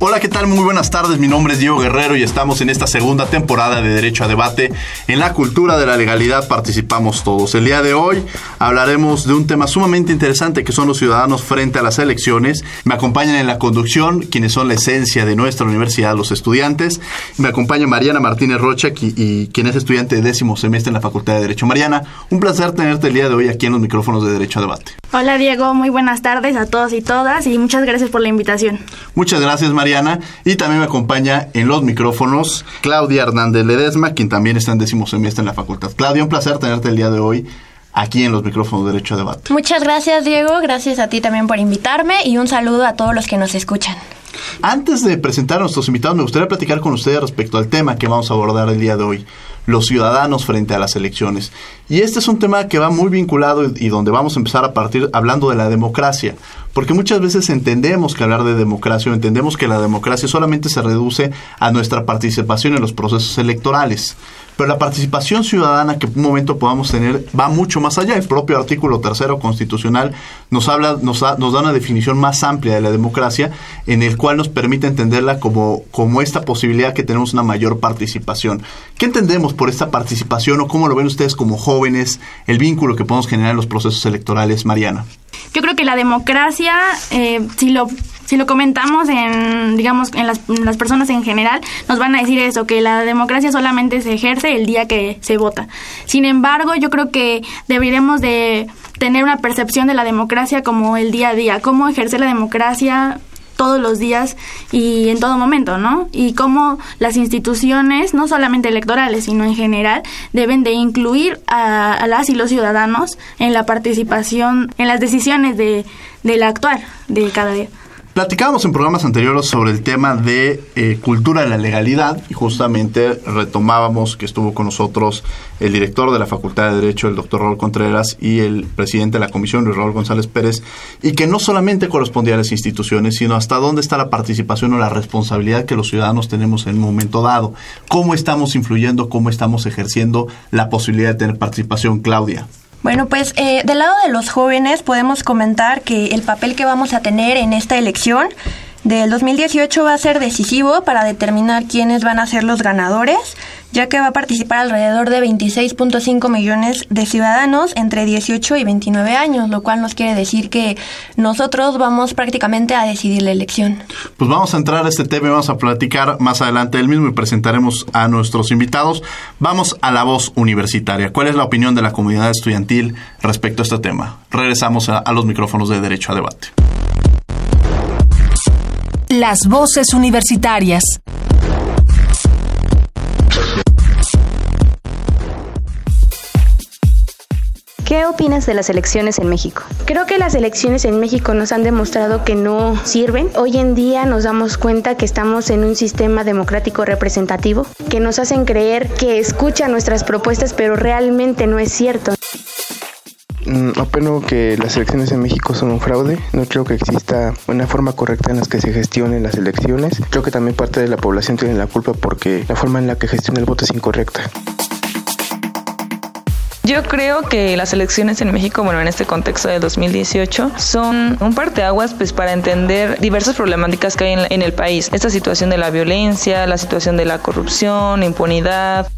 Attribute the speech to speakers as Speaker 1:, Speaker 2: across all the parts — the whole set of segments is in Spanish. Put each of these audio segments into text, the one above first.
Speaker 1: Hola, ¿qué tal? Muy buenas tardes. Mi nombre es Diego Guerrero y estamos en esta segunda temporada de Derecho a Debate. En la cultura de la legalidad participamos todos. El día de hoy hablaremos de un tema sumamente interesante que son los ciudadanos frente a las elecciones. Me acompañan en la conducción quienes son la esencia de nuestra universidad, los estudiantes. Me acompaña Mariana Martínez Rocha y, quien es estudiante de décimo semestre en la Facultad de Derecho. Mariana, un placer tenerte el día de hoy aquí en los micrófonos de Derecho a Debate.
Speaker 2: Hola Diego, muy buenas tardes a todos y todas y muchas gracias por la invitación.
Speaker 1: Muchas gracias Mariana. Y también me acompaña en los micrófonos Claudia Hernández Ledesma, quien también está en décimo semestre en la facultad. Claudia, un placer tenerte el día de hoy aquí en los micrófonos de Derecho a Debate.
Speaker 2: Muchas gracias, Diego. Gracias a ti también por invitarme y un saludo a todos los que nos escuchan.
Speaker 1: Antes de presentar a nuestros invitados, me gustaría platicar con ustedes respecto al tema que vamos a abordar el día de hoy, los ciudadanos frente a las elecciones. Y este es un tema que va muy vinculado y donde vamos a empezar a partir hablando de la democracia, porque muchas veces entendemos que hablar de democracia o entendemos que la democracia solamente se reduce a nuestra participación en los procesos electorales. Pero la participación ciudadana que en un momento podamos tener va mucho más allá. El propio artículo tercero constitucional nos habla, nos, nos da una definición más amplia de la democracia, en el cual nos permite entenderla como, como esta posibilidad que tenemos una mayor participación. ¿Qué entendemos por esta participación o cómo lo ven ustedes como jóvenes, el vínculo que podemos generar en los procesos electorales, Mariana?
Speaker 2: Yo creo que la democracia, eh, si lo si lo comentamos en, digamos, en las, las, personas en general, nos van a decir eso, que la democracia solamente se ejerce el día que se vota. Sin embargo, yo creo que deberíamos de tener una percepción de la democracia como el día a día, cómo ejercer la democracia todos los días y en todo momento, ¿no? Y cómo las instituciones, no solamente electorales, sino en general, deben de incluir a, las y los ciudadanos en la participación, en las decisiones de, del actuar de cada día.
Speaker 1: Platicábamos en programas anteriores sobre el tema de eh, cultura de la legalidad y justamente retomábamos que estuvo con nosotros el director de la Facultad de Derecho, el doctor Raúl Contreras, y el presidente de la comisión, Luis Raúl González Pérez, y que no solamente correspondía a las instituciones, sino hasta dónde está la participación o la responsabilidad que los ciudadanos tenemos en un momento dado, cómo estamos influyendo, cómo estamos ejerciendo la posibilidad de tener participación, Claudia.
Speaker 3: Bueno, pues eh, del lado de los jóvenes podemos comentar que el papel que vamos a tener en esta elección del 2018 va a ser decisivo para determinar quiénes van a ser los ganadores, ya que va a participar alrededor de 26.5 millones de ciudadanos entre 18 y 29 años, lo cual nos quiere decir que nosotros vamos prácticamente a decidir la elección.
Speaker 1: Pues vamos a entrar a este tema y vamos a platicar más adelante del mismo y presentaremos a nuestros invitados. Vamos a la voz universitaria. ¿Cuál es la opinión de la comunidad estudiantil respecto a este tema? Regresamos a, a los micrófonos de Derecho a Debate.
Speaker 4: Las voces universitarias.
Speaker 5: ¿Qué opinas de las elecciones en México?
Speaker 6: Creo que las elecciones en México nos han demostrado que no sirven. Hoy en día nos damos cuenta que estamos en un sistema democrático representativo, que nos hacen creer que escucha nuestras propuestas, pero realmente no es cierto.
Speaker 7: Mm, opino que las elecciones en México son un fraude. No creo que exista una forma correcta en la que se gestionen las elecciones. Creo que también parte de la población tiene la culpa porque la forma en la que gestiona el voto es incorrecta.
Speaker 8: Yo creo que las elecciones en México, bueno, en este contexto de 2018, son un parteaguas pues para entender diversas problemáticas que hay en, en el país. Esta situación de la violencia, la situación de la corrupción, impunidad.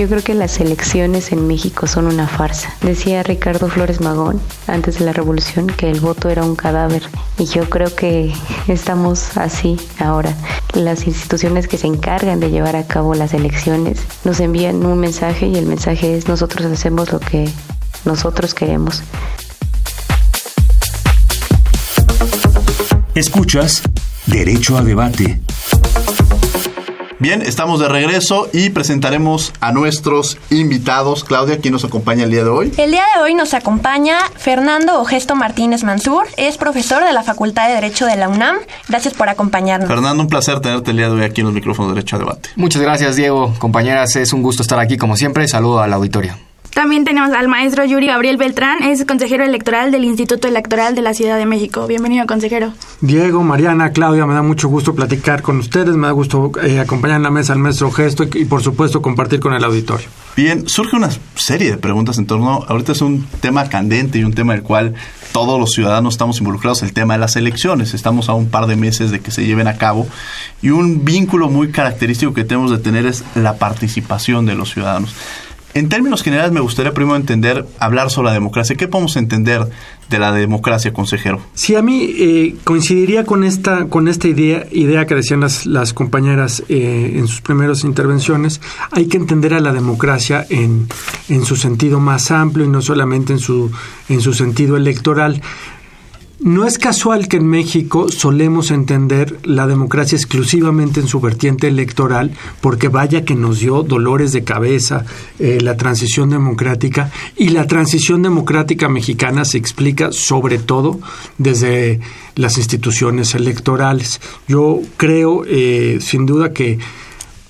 Speaker 5: Yo creo que las elecciones en México son una farsa. Decía Ricardo Flores Magón antes de la revolución que el voto era un cadáver y yo creo que estamos así ahora. Las instituciones que se encargan de llevar a cabo las elecciones nos envían un mensaje y el mensaje es nosotros hacemos lo que nosotros queremos.
Speaker 9: Escuchas Derecho a Debate.
Speaker 1: Bien, estamos de regreso y presentaremos a nuestros invitados. Claudia, ¿quién nos acompaña el día de hoy?
Speaker 3: El día de hoy nos acompaña Fernando Ogesto Martínez Mansur, es profesor de la Facultad de Derecho de la UNAM. Gracias por acompañarnos.
Speaker 1: Fernando, un placer tenerte el día de hoy aquí en los micrófonos de Derecho a Debate.
Speaker 10: Muchas gracias, Diego. Compañeras, es un gusto estar aquí como siempre. Saludo al auditorio.
Speaker 2: También tenemos al maestro Yuri Gabriel Beltrán, es consejero electoral del Instituto Electoral de la Ciudad de México. Bienvenido, consejero.
Speaker 11: Diego, Mariana, Claudia, me da mucho gusto platicar con ustedes, me da gusto eh, acompañar en la mesa al maestro Gesto y, y, por supuesto compartir con el auditorio.
Speaker 1: Bien, surge una serie de preguntas en torno, ahorita es un tema candente y un tema del cual todos los ciudadanos estamos involucrados, el tema de las elecciones. Estamos a un par de meses de que se lleven a cabo y un vínculo muy característico que tenemos de tener es la participación de los ciudadanos. En términos generales, me gustaría primero entender, hablar sobre la democracia. ¿Qué podemos entender de la democracia, consejero?
Speaker 11: Sí, a mí eh, coincidiría con esta, con esta idea, idea que decían las, las compañeras eh, en sus primeras intervenciones. Hay que entender a la democracia en, en su sentido más amplio y no solamente en su, en su sentido electoral. No es casual que en México solemos entender la democracia exclusivamente en su vertiente electoral, porque vaya que nos dio dolores de cabeza eh, la transición democrática y la transición democrática mexicana se explica sobre todo desde las instituciones electorales. Yo creo, eh, sin duda, que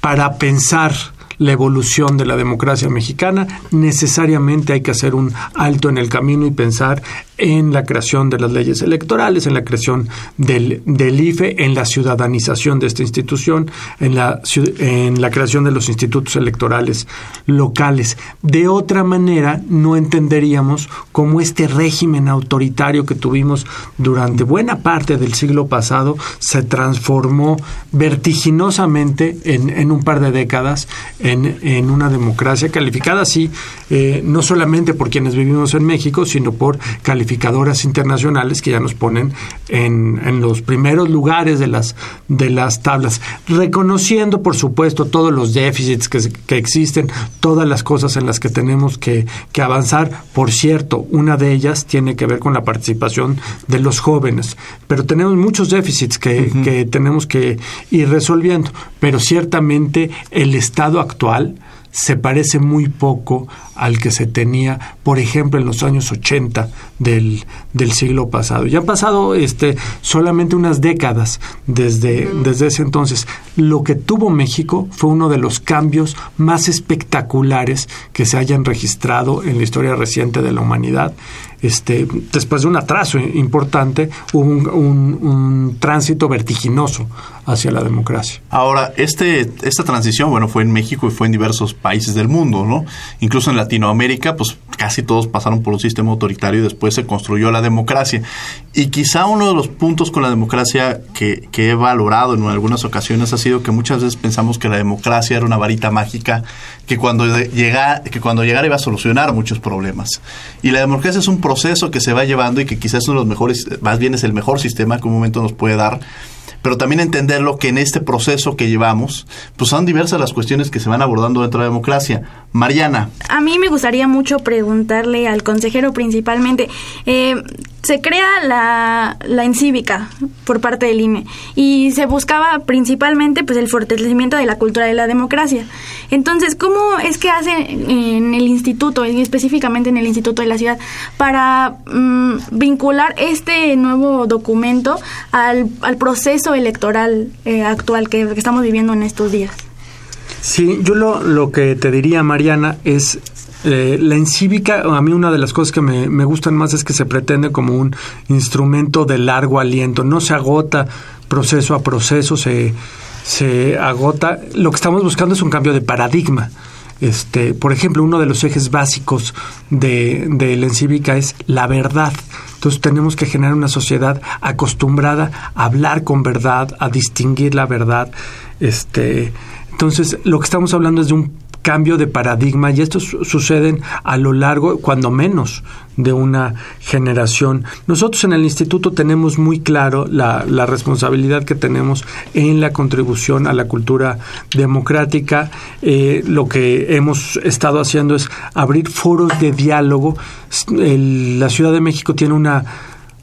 Speaker 11: para pensar la evolución de la democracia mexicana, necesariamente hay que hacer un alto en el camino y pensar en la creación de las leyes electorales, en la creación del, del IFE, en la ciudadanización de esta institución, en la, en la creación de los institutos electorales locales. De otra manera, no entenderíamos cómo este régimen autoritario que tuvimos durante buena parte del siglo pasado se transformó vertiginosamente en, en un par de décadas en una democracia calificada así, eh, no solamente por quienes vivimos en México, sino por calificadoras internacionales que ya nos ponen en, en, los primeros lugares de las, de las tablas, reconociendo, por supuesto, todos los déficits que, que existen, todas las cosas en las que tenemos que, que, avanzar. Por cierto, una de ellas tiene que ver con la participación de los jóvenes, pero tenemos muchos déficits que, uh -huh. que tenemos que ir resolviendo, pero ciertamente el estado actual se parece muy poco al que se tenía, por ejemplo, en los años 80 del, del siglo pasado. Ya han pasado este, solamente unas décadas desde, desde ese entonces. Lo que tuvo México fue uno de los cambios más espectaculares que se hayan registrado en la historia reciente de la humanidad. Este, después de un atraso importante, hubo un, un, un, tránsito vertiginoso hacia la democracia.
Speaker 1: Ahora, este, esta transición, bueno, fue en México y fue en diversos países del mundo, ¿no? Incluso en Latinoamérica, pues casi todos pasaron por un sistema autoritario y después se construyó la democracia. Y quizá uno de los puntos con la democracia que, que he valorado en algunas ocasiones ha sido que muchas veces pensamos que la democracia era una varita mágica que cuando, llega, que cuando llegara iba a solucionar muchos problemas. Y la democracia es un proceso que se va llevando y que quizás es uno de los mejores, más bien es el mejor sistema que un momento nos puede dar pero también entenderlo que en este proceso que llevamos, pues son diversas las cuestiones que se van abordando dentro de la democracia. Mariana.
Speaker 2: A mí me gustaría mucho preguntarle al consejero principalmente, eh, se crea la, la encívica por parte del INE y se buscaba principalmente pues el fortalecimiento de la cultura de la democracia. Entonces, ¿cómo es que hace en el instituto, y específicamente en el Instituto de la Ciudad, para mmm, vincular este nuevo documento al, al proceso electoral eh, actual que estamos viviendo en estos días?
Speaker 11: Sí, yo lo, lo que te diría, Mariana, es eh, la encívica, a mí una de las cosas que me, me, gustan más es que se pretende como un instrumento de largo aliento, no se agota proceso a proceso, se, se agota. Lo que estamos buscando es un cambio de paradigma. Este, por ejemplo, uno de los ejes básicos de, de la encívica es la verdad. Entonces tenemos que generar una sociedad acostumbrada a hablar con verdad, a distinguir la verdad. Este, entonces, lo que estamos hablando es de un cambio de paradigma y estos suceden a lo largo, cuando menos, de una generación. Nosotros en el instituto tenemos muy claro la, la, responsabilidad que tenemos en la contribución a la cultura democrática. Eh, lo que hemos estado haciendo es abrir foros de diálogo. El, la Ciudad de México tiene una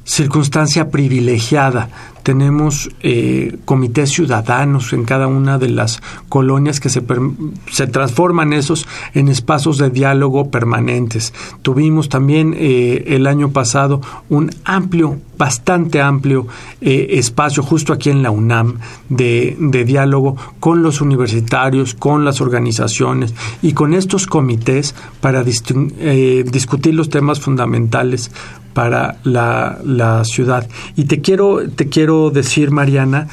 Speaker 11: circunstancia privilegiada tenemos eh, comités ciudadanos en cada una de las colonias que se, se transforman esos en espacios de diálogo permanentes. Tuvimos también eh, el año pasado un amplio, bastante amplio eh, espacio justo aquí en la UNAM de, de diálogo con los universitarios, con las organizaciones y con estos comités para discutir los temas fundamentales para la, ciudad. Y te quiero, te quiero decir, Mariana,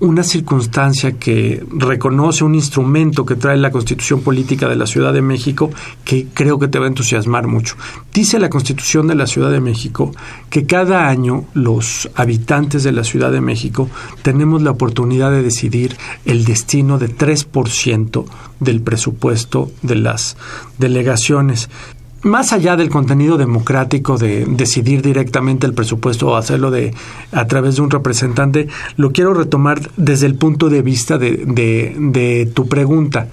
Speaker 11: una circunstancia que reconoce un instrumento que trae la Constitución Política de la Ciudad de México que creo que te va a entusiasmar mucho. Dice la Constitución de la Ciudad de México que cada año los habitantes de la Ciudad de México tenemos la oportunidad de decidir el destino de 3% del presupuesto de las delegaciones más allá del contenido democrático de decidir directamente el presupuesto o hacerlo de a través de un representante, lo quiero retomar desde el punto de vista de, de, de tu pregunta.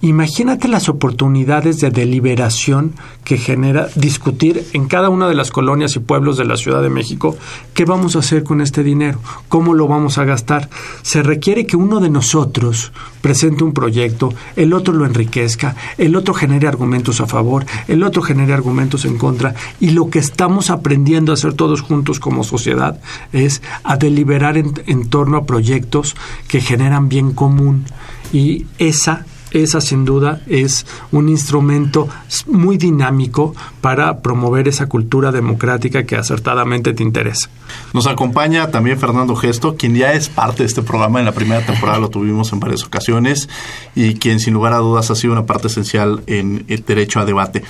Speaker 11: Imagínate las oportunidades de deliberación que genera discutir en cada una de las colonias y pueblos de la Ciudad de México qué vamos a hacer con este dinero, cómo lo vamos a gastar. Se requiere que uno de nosotros presente un proyecto, el otro lo enriquezca, el otro genere argumentos a favor, el otro genere argumentos en contra y lo que estamos aprendiendo a hacer todos juntos como sociedad es a deliberar en, en torno a proyectos que generan bien común y esa esa sin duda es un instrumento muy dinámico para promover esa cultura democrática que acertadamente te interesa.
Speaker 1: Nos acompaña también Fernando Gesto, quien ya es parte de este programa. En la primera temporada lo tuvimos en varias ocasiones y quien sin lugar a dudas ha sido una parte esencial en el derecho a debate.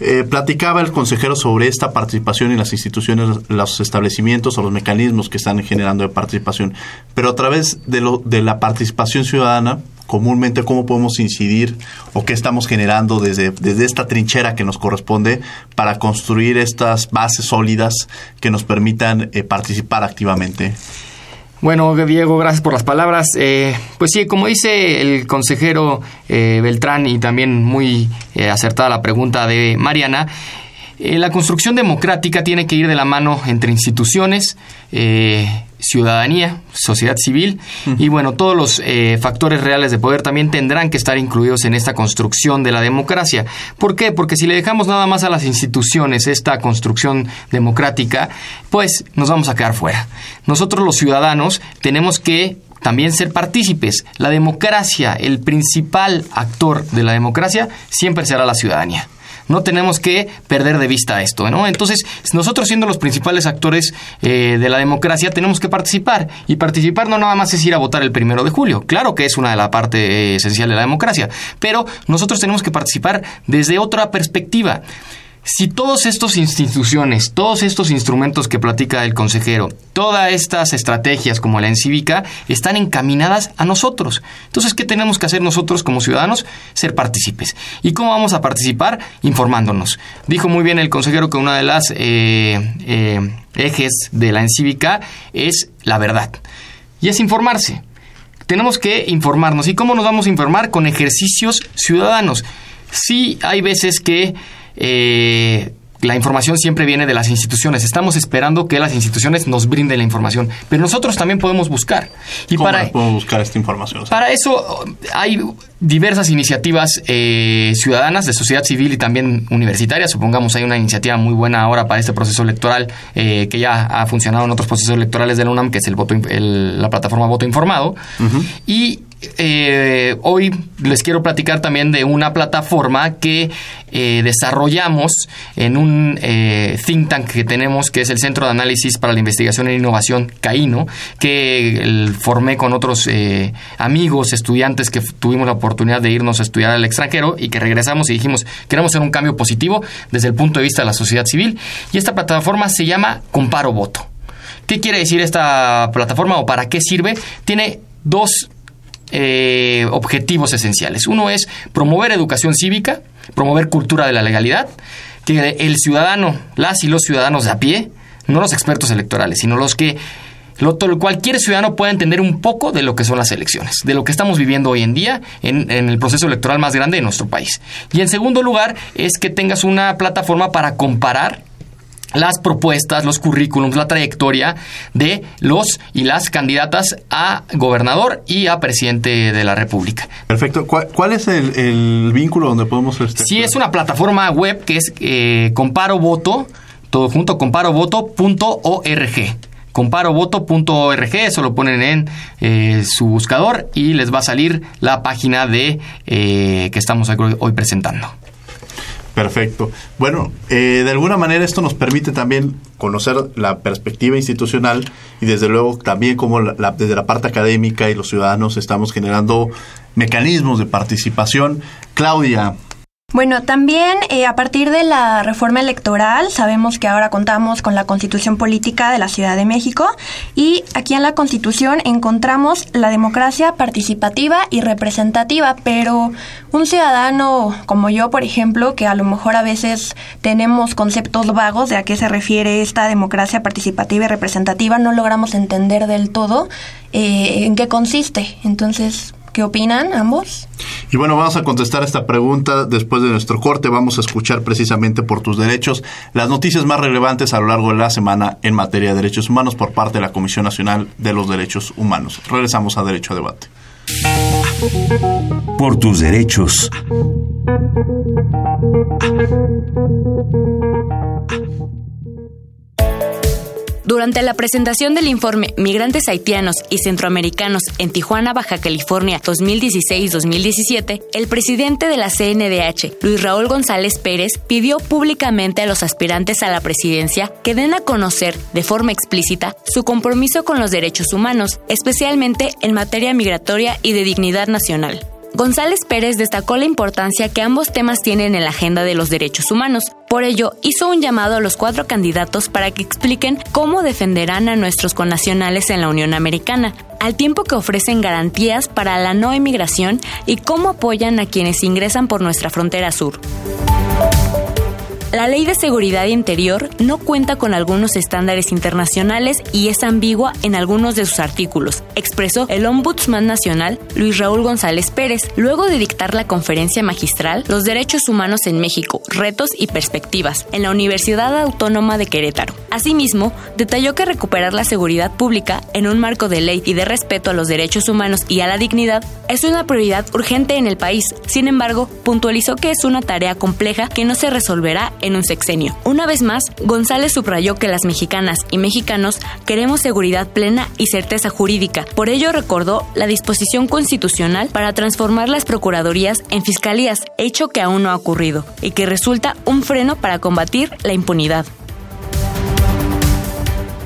Speaker 1: Eh, platicaba el consejero sobre esta participación en las instituciones, los establecimientos o los mecanismos que están generando de participación, pero a través de, lo, de la participación ciudadana comúnmente cómo podemos incidir o qué estamos generando desde, desde esta trinchera que nos corresponde para construir estas bases sólidas que nos permitan eh, participar activamente.
Speaker 10: Bueno, Diego, gracias por las palabras. Eh, pues sí, como dice el consejero eh, Beltrán y también muy acertada la pregunta de Mariana, la construcción democrática tiene que ir de la mano entre instituciones, ciudadanía, sociedad civil y bueno, todos los eh, factores reales de poder también tendrán que estar incluidos en esta construcción de la democracia. ¿Por qué? Porque si le dejamos nada más a las instituciones esta construcción democrática, pues nos vamos a quedar fuera. Nosotros los ciudadanos tenemos que también ser partícipes. La democracia, el principal actor de la democracia, siempre será la ciudadanía. No tenemos que perder de vista esto, ¿no? Entonces, nosotros siendo los principales actores eh, de la democracia, tenemos que participar. Y participar no nada más es ir a votar el primero de julio. Claro que es una de las partes eh, esencial de la democracia. Pero nosotros tenemos que participar desde otra perspectiva. Si todas estas instituciones, todos estos instrumentos que platica el consejero, todas estas estrategias como la encívica, están encaminadas a nosotros. Entonces, ¿qué tenemos que hacer nosotros como ciudadanos? Ser partícipes. ¿Y cómo vamos a participar? Informándonos. Dijo muy bien el consejero que una de las eh, eh, ejes de la encívica es la verdad. Y es informarse. Tenemos que informarnos. ¿Y cómo nos vamos a informar? Con ejercicios ciudadanos. Sí hay veces que eh, la información siempre viene de las instituciones. Estamos esperando que las instituciones nos brinden la información, pero nosotros también podemos buscar.
Speaker 1: Y ¿Cómo para podemos buscar esta información?
Speaker 10: Para eso hay diversas iniciativas eh, ciudadanas de sociedad civil y también universitarias. Supongamos hay una iniciativa muy buena ahora para este proceso electoral eh, que ya ha funcionado en otros procesos electorales de la UNAM, que es el voto, la plataforma Voto Informado. Y eh, hoy les quiero platicar también de una plataforma que eh, desarrollamos en un eh, think tank que tenemos, que es el Centro de Análisis para la Investigación e Innovación CAINO, que formé con otros amigos, estudiantes que tuvimos la oportunidad de irnos a estudiar al extranjero y que regresamos y dijimos, queremos hacer un cambio positivo desde el punto de vista de la sociedad civil. Y esta plataforma se llama Comparo Voto. ¿Qué quiere decir esta plataforma o para qué sirve? Tiene dos eh, objetivos esenciales. Uno es promover educación cívica, promover cultura de la legalidad, que el ciudadano, las y los ciudadanos de a pie, no los expertos electorales, sino los que cualquier ciudadano pueda entender un poco de lo que son las elecciones, de lo que estamos viviendo hoy en día en, en, el proceso electoral más grande de nuestro país. Y en segundo lugar, es que tengas una plataforma para comparar las propuestas, los currículums, la trayectoria de los y las candidatas a gobernador y a presidente de la República.
Speaker 1: Perfecto. ¿Cuál, es el, vínculo donde podemos...
Speaker 10: Este, sí, es una plataforma web que es eh, Comparo Voto, todo junto, comparovoto.org comparovoto.org, eso lo ponen en eh, su buscador y les va a salir la página de eh, que estamos hoy presentando.
Speaker 1: Perfecto. Bueno, eh, de alguna manera esto nos permite también conocer la perspectiva institucional y desde luego también cómo desde la parte académica y los ciudadanos estamos generando mecanismos de participación. Claudia,
Speaker 3: bueno, también eh, a partir de la reforma electoral sabemos que ahora contamos con la Constitución Política de la Ciudad de México y aquí en la Constitución encontramos la democracia participativa y representativa, pero un ciudadano como yo, por ejemplo, que a lo mejor a veces tenemos conceptos vagos de a qué se refiere esta democracia participativa y representativa, no logramos entender del todo eh, en qué consiste. Entonces, ¿Qué opinan ambos?
Speaker 1: Y bueno, vamos a contestar esta pregunta después de nuestro corte. Vamos a escuchar precisamente por tus derechos las noticias más relevantes a lo largo de la semana en materia de derechos humanos por parte de la Comisión Nacional de los Derechos Humanos. Regresamos a Derecho a Debate.
Speaker 9: Por tus derechos.
Speaker 12: Durante la presentación del informe Migrantes haitianos y centroamericanos en Tijuana, Baja California 2016-2017, el presidente de la CNDH, Luis Raúl González Pérez, pidió públicamente a los aspirantes a la presidencia que den a conocer de forma explícita su compromiso con los derechos humanos, especialmente en materia migratoria y de dignidad nacional. González Pérez destacó la importancia que ambos temas tienen en la agenda de los derechos humanos. Por ello, hizo un llamado a los cuatro candidatos para que expliquen cómo defenderán a nuestros connacionales en la Unión Americana, al tiempo que ofrecen garantías para la no emigración y cómo apoyan a quienes ingresan por nuestra frontera sur. La Ley de Seguridad Interior no cuenta con algunos estándares internacionales y es ambigua en algunos de sus artículos, expresó el Ombudsman Nacional Luis Raúl González Pérez, luego de dictar la conferencia magistral Los Derechos Humanos en México, Retos y Perspectivas, en la Universidad Autónoma de Querétaro. Asimismo, detalló que recuperar la seguridad pública en un marco de ley y de respeto a los derechos humanos y a la dignidad es una prioridad urgente en el país. Sin embargo, puntualizó que es una tarea compleja que no se resolverá en un sexenio. Una vez más, González subrayó que las mexicanas y mexicanos queremos seguridad plena y certeza jurídica. Por ello recordó la disposición constitucional para transformar las procuradurías en fiscalías, hecho que aún no ha ocurrido, y que resulta un freno para combatir la impunidad.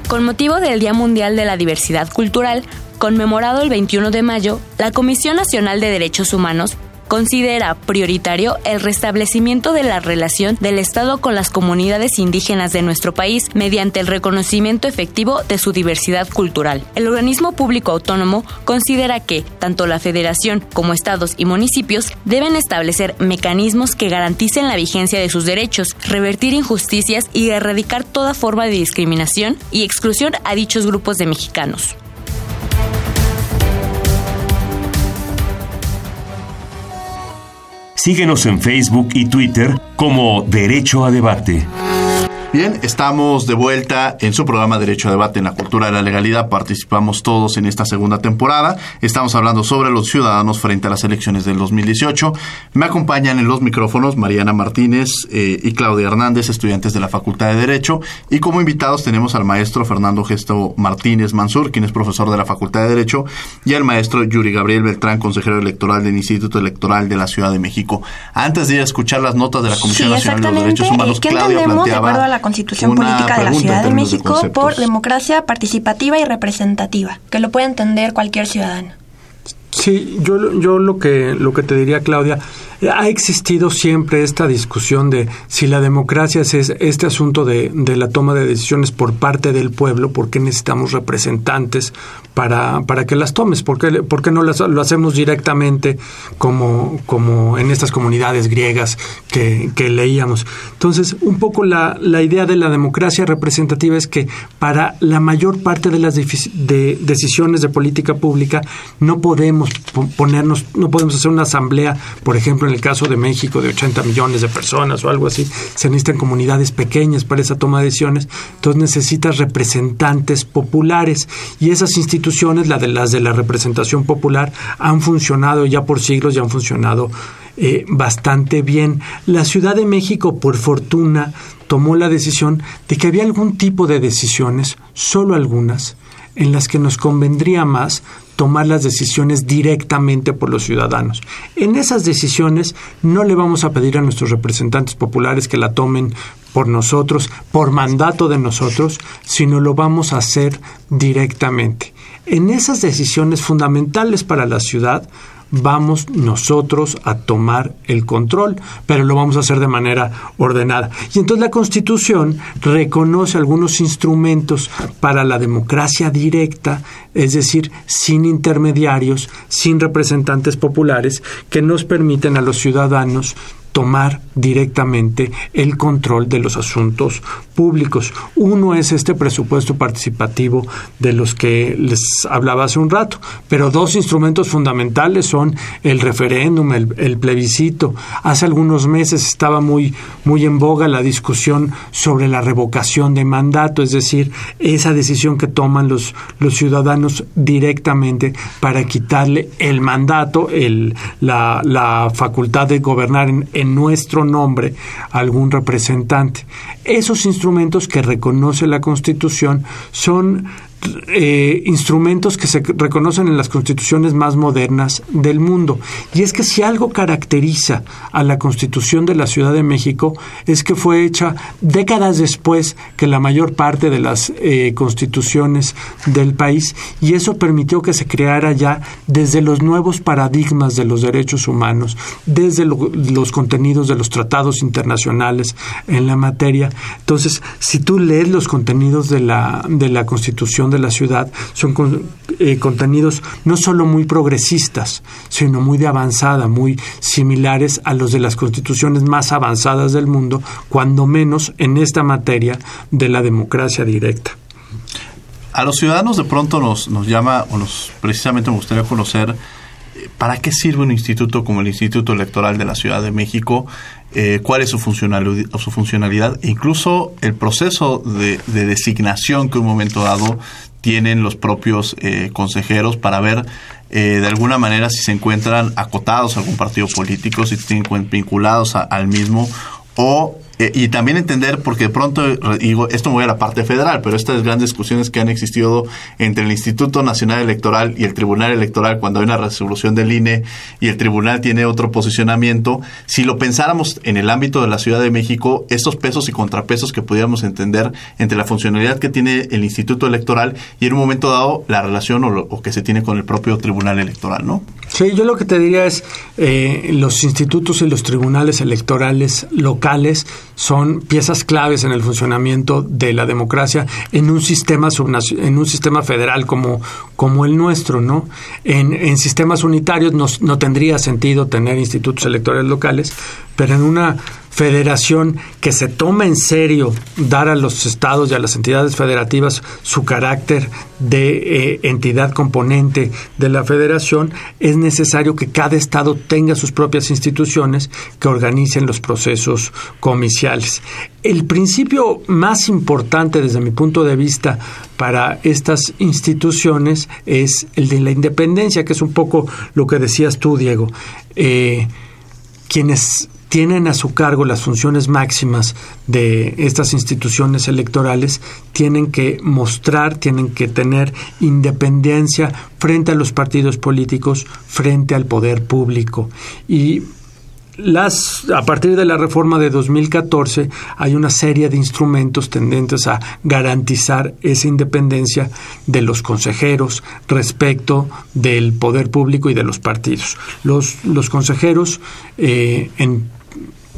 Speaker 12: Con motivo del Día Mundial de la Diversidad Cultural, conmemorado el 21 de mayo, la Comisión Nacional de Derechos Humanos considera prioritario el restablecimiento de la relación del Estado con las comunidades indígenas de nuestro país mediante el reconocimiento efectivo de su diversidad cultural. El organismo público autónomo considera que tanto la Federación como estados y municipios deben establecer mecanismos que garanticen la vigencia de sus derechos, revertir injusticias y erradicar toda forma de discriminación y exclusión a dichos grupos de mexicanos.
Speaker 9: Síguenos en Facebook y Twitter como Derecho a Debate.
Speaker 1: Bien, estamos de vuelta en su programa Derecho a Debate en la Cultura de la Legalidad. Participamos todos en esta segunda temporada. Estamos hablando sobre los ciudadanos frente a las elecciones del 2018. Me acompañan en los micrófonos Mariana Martínez eh, y Claudia Hernández, estudiantes de la Facultad de Derecho. Y como invitados tenemos al maestro Fernando Gesto Martínez Mansur, quien es profesor de la Facultad de Derecho, y al maestro Yuri Gabriel Beltrán, consejero electoral del Instituto Electoral de la Ciudad de México. Antes de ir a escuchar las notas de la Comisión
Speaker 3: Sí,
Speaker 1: Nacional de los Derechos Humanos,
Speaker 3: ¿Qué
Speaker 1: Claudia planteaba
Speaker 3: la Constitución
Speaker 1: una
Speaker 3: Política de la Ciudad de México, por democracia participativa y representativa, que lo puede entender cualquier ciudadano?
Speaker 11: Sí, yo, yo lo que lo que te diría, Claudia, ha existido siempre esta discusión de si la democracia es este asunto de, de la toma de decisiones por parte del pueblo, ¿por qué necesitamos representantes para, para que las tomes? ¿Por qué, por qué no las- lo hacemos directamente como, como en estas comunidades griegas que, que leíamos? Entonces, un poco la, la idea de la democracia representativa es que para la mayor parte de las de decisiones de política pública no podemos po- ponernos, no podemos hacer una asamblea, por ejemplo, en el caso de México, de 80 millones de personas o algo así, se necesitan comunidades pequeñas para esa toma de decisiones, entonces necesitas representantes populares y esas instituciones, la de las de la representación popular, han funcionado ya por siglos y han funcionado eh, bastante bien. La Ciudad de México, por fortuna, tomó la decisión de que había algún tipo de decisiones, solo algunas, en las que nos convendría más tomar las decisiones directamente por los ciudadanos. En esas decisiones no le vamos a pedir a nuestros representantes populares que la tomen por nosotros, por mandato de nosotros, sino lo vamos a hacer directamente. En esas decisiones fundamentales para la ciudad, vamos nosotros a tomar el control, pero lo vamos a hacer de manera ordenada. Y entonces la Constitución reconoce algunos instrumentos para la democracia directa, es decir, sin intermediarios, sin representantes populares, que nos permiten a los ciudadanos tomar directamente el control de los asuntos públicos. Uno es este presupuesto participativo de los que les hablaba hace un rato, pero dos instrumentos fundamentales son el referéndum, el, plebiscito. Hace algunos meses estaba muy, muy en boga la discusión sobre la revocación de mandato, es decir, esa decisión que toman los, los ciudadanos directamente para quitarle el mandato, el, la, la facultad de gobernar en, en nuestro nombre algún representante. Esos instrumentos que reconoce la Constitución son eh, instrumentos que se reconocen en las constituciones más modernas del mundo. Y es que si algo caracteriza a la constitución de la Ciudad de México es que fue hecha décadas después que la mayor parte de las eh, constituciones del país y eso permitió que se creara ya desde los nuevos paradigmas de los derechos humanos, desde lo- los contenidos de los tratados internacionales en la materia. Entonces, si tú lees los contenidos de la, de la Constitución de la ciudad, son eh, contenidos no solo muy progresistas, sino muy de avanzada, muy similares a los de las constituciones más avanzadas del mundo, cuando menos en esta materia de la democracia directa.
Speaker 1: A los ciudadanos de pronto nos, nos llama, o nos precisamente me gustaría conocer, ¿para qué sirve un instituto como el Instituto Electoral de la Ciudad de México? Eh, ¿Cuál es su funcionalidad, su funcionalidad? E incluso el proceso de, de designación que un momento dado tienen los propios eh, consejeros para ver eh, de alguna manera si se encuentran acotados a algún partido político, si encuentran vinculados al mismo o eh, y también entender, porque de pronto, digo, esto me voy a la parte federal, pero estas grandes discusiones que han existido entre el Instituto Nacional Electoral y el Tribunal Electoral cuando hay una resolución del INE y el tribunal tiene otro posicionamiento, si lo pensáramos en el ámbito de la Ciudad de México, estos pesos y contrapesos que pudiéramos entender entre la funcionalidad que tiene el Instituto Electoral y en un momento dado la relación o, lo- o que se tiene con el propio Tribunal Electoral, ¿no?
Speaker 11: Sí, yo lo que te diría es, eh, los institutos y los tribunales electorales locales son piezas claves en el funcionamiento de la democracia en un sistema en un sistema federal como, como el nuestro, ¿no? En, en sistemas unitarios no tendría sentido tener institutos electorales locales, pero en una federación que se toma en serio dar a los estados y a las entidades federativas su carácter de eh, entidad componente de la federación, es necesario que cada estado tenga sus propias instituciones que organicen los procesos comiciales. El principio más importante desde mi punto de vista para estas instituciones es el de la independencia, que es un poco lo que decías tú, Diego. Eh, quienes tienen a su cargo las funciones máximas de estas instituciones electorales, tienen que mostrar, tienen que tener independencia frente a los partidos políticos, frente al poder público. Y las, a partir de la reforma de 2014 hay una serie de instrumentos tendentes a garantizar esa independencia de los consejeros respecto del poder público y de los partidos. Los, los consejeros eh, en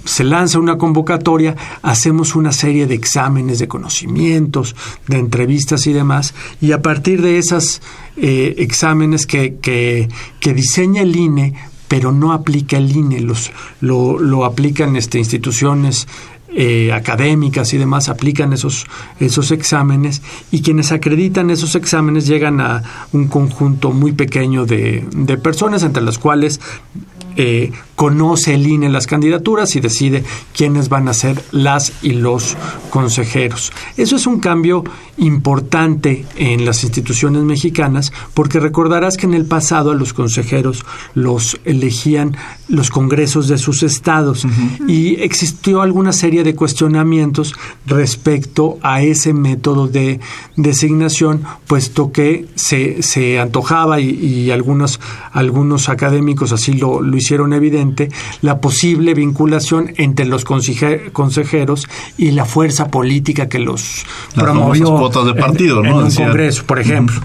Speaker 11: se lanza una convocatoria, hacemos una serie de exámenes de conocimientos, de entrevistas y demás, y a partir de esos eh, exámenes que, que, diseña el INE, pero no aplica el INE, los, lo, lo aplican este, instituciones eh, académicas y demás aplican esos, esos exámenes y quienes acreditan esos exámenes llegan a un conjunto muy pequeño de, de personas entre las cuales eh, conoce el INE las candidaturas y decide quiénes van a ser las y los consejeros. Eso es un cambio importante en las instituciones mexicanas porque recordarás que en el pasado a los consejeros los elegían los congresos de sus estados y existió alguna serie de cuestionamientos respecto a ese método de designación puesto que se, se antojaba y, algunos, algunos académicos así lo, lo hicieron evidente la posible vinculación entre los consejeros y la fuerza política que los promovió
Speaker 1: cuotas de partido,
Speaker 11: en, un congreso, por ejemplo.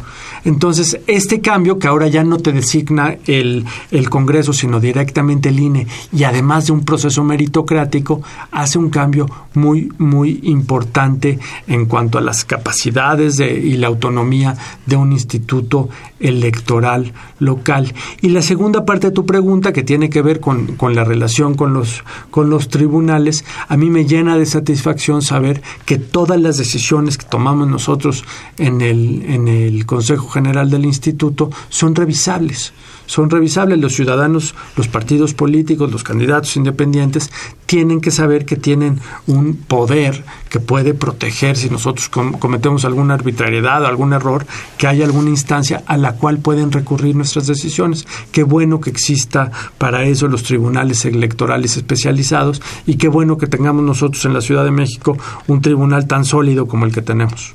Speaker 11: Entonces, este cambio, que ahora ya no te designa el, el, Congreso, sino directamente el INE, y además de un proceso meritocrático, hace un cambio muy, muy importante en cuanto a las capacidades de, y la autonomía de un instituto electoral local. Y la segunda parte de tu pregunta, que tiene que ver con, con la relación con los, con los tribunales, a mí me llena de satisfacción saber que todas las decisiones que tomamos nosotros en el, en el Consejo General del Instituto son revisables. Son revisables los ciudadanos, los partidos políticos, los candidatos independientes tienen que saber que tienen un poder que puede proteger si nosotros cometemos alguna arbitrariedad o algún error, que haya alguna instancia a la cual pueden recurrir nuestras decisiones. Qué bueno que exista para eso los tribunales electorales especializados y qué bueno que tengamos nosotros en la Ciudad de México un tribunal tan sólido como el que tenemos.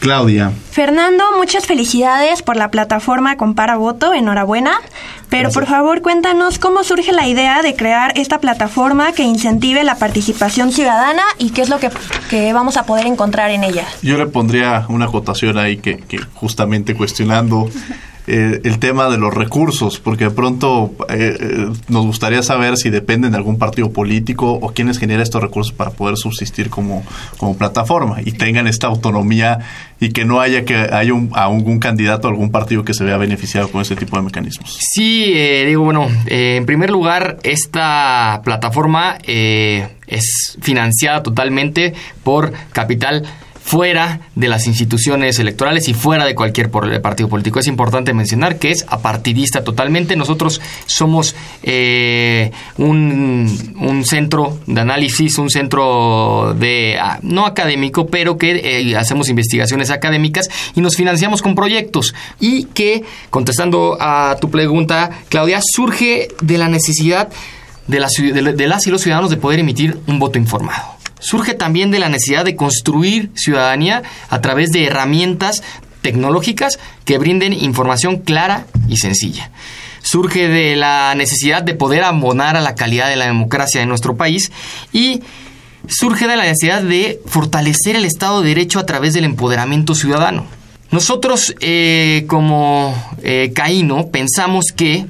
Speaker 1: Claudia.
Speaker 3: Fernando, muchas felicidades por la plataforma Compara Voto, enhorabuena. Pero por favor cuéntanos cómo surge la idea de crear esta plataforma que incentive la participación ciudadana y qué es lo que, que vamos a poder encontrar en ella.
Speaker 1: Yo le pondría una acotación ahí que, que justamente cuestionando eh, el tema de los recursos, porque de pronto eh, eh, nos gustaría saber si dependen de algún partido político o quienes generan estos recursos para poder subsistir como, como plataforma y tengan esta autonomía y que no haya que haya un, a algún candidato, algún partido que se vea beneficiado con ese tipo de mecanismos.
Speaker 10: Sí, digo, bueno, en primer lugar, esta plataforma es financiada totalmente por capital fuera de las instituciones electorales y fuera de cualquier partido político. Es importante mencionar que es apartidista totalmente. Nosotros somos eh, un, centro de análisis, un centro de ah, no académico, pero que eh, hacemos investigaciones académicas y nos financiamos con proyectos. Y que, contestando a tu pregunta, Claudia, surge de la necesidad de, la, de las y los ciudadanos de poder emitir un voto informado surge también de la necesidad de construir ciudadanía a través de herramientas tecnológicas que brinden información clara y sencilla. Surge de la necesidad de poder abonar a la calidad de la democracia de nuestro país y surge de la necesidad de fortalecer el Estado de Derecho a través del empoderamiento ciudadano. Nosotros, eh, como eh, Caíno, pensamos que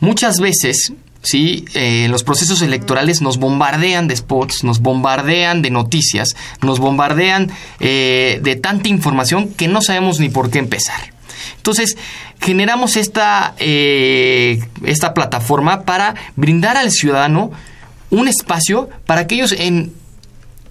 Speaker 10: muchas veces ¿sí? Eh, los procesos electorales nos bombardean de spots, nos bombardean de noticias, nos bombardean eh, de tanta información que no sabemos ni por qué empezar. Entonces, generamos esta, eh, esta plataforma para brindar al ciudadano un espacio para que ellos en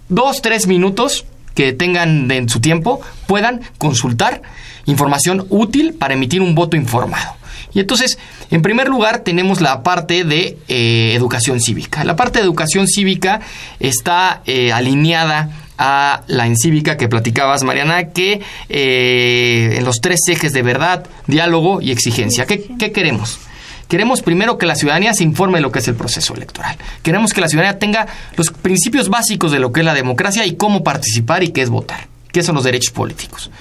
Speaker 10: dos, tres minutos que tengan en su tiempo puedan consultar información útil para emitir un voto informado. Y entonces, en primer lugar, tenemos la parte de eh, educación cívica. La parte de educación cívica está eh, alineada a la encívica que platicabas, Mariana, que eh, en los tres ejes de verdad, diálogo y exigencia. ¿Qué, ¿Qué, queremos? Queremos primero que la ciudadanía se informe de lo que es el proceso electoral. Queremos que la ciudadanía tenga los principios básicos de lo que es la democracia y cómo participar y qué es votar, qué son los derechos políticos.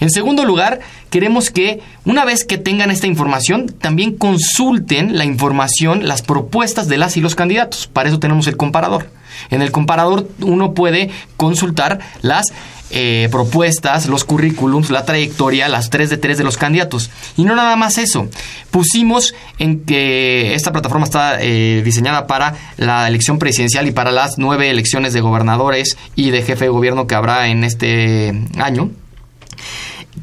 Speaker 10: En segundo lugar, queremos que una vez que tengan esta información, también consulten la información, las propuestas de las y los candidatos. Para eso tenemos el comparador. En el comparador uno puede consultar las eh, propuestas, los currículums, la trayectoria, las 3 de 3 de los candidatos. Y no nada más eso. Pusimos en que esta plataforma está eh, diseñada para la elección presidencial y para las nueve elecciones de gobernadores y de jefe de gobierno que habrá en este año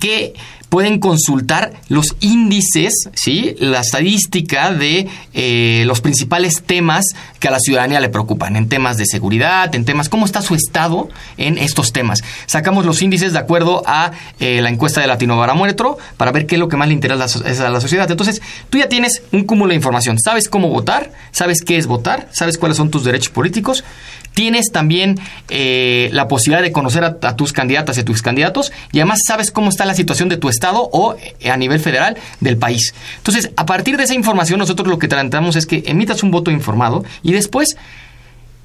Speaker 10: que pueden consultar los índices, ¿sí? la estadística de eh, los principales temas que a la ciudadanía le preocupan, en temas de seguridad, en temas, cómo está su estado en estos temas. Sacamos los índices de acuerdo a eh, la encuesta de Latinobarómetro para ver qué es lo que más le interesa a la sociedad. Entonces, tú ya tienes un cúmulo de información, sabes cómo votar, sabes qué es votar, sabes cuáles son tus derechos políticos, tienes también eh, la posibilidad de conocer a, tus candidatas y a tus candidatos y además sabes cómo está la situación de tu estado o eh, a nivel federal del país. Entonces, a partir de esa información, nosotros lo que tratamos es que emitas un voto informado y después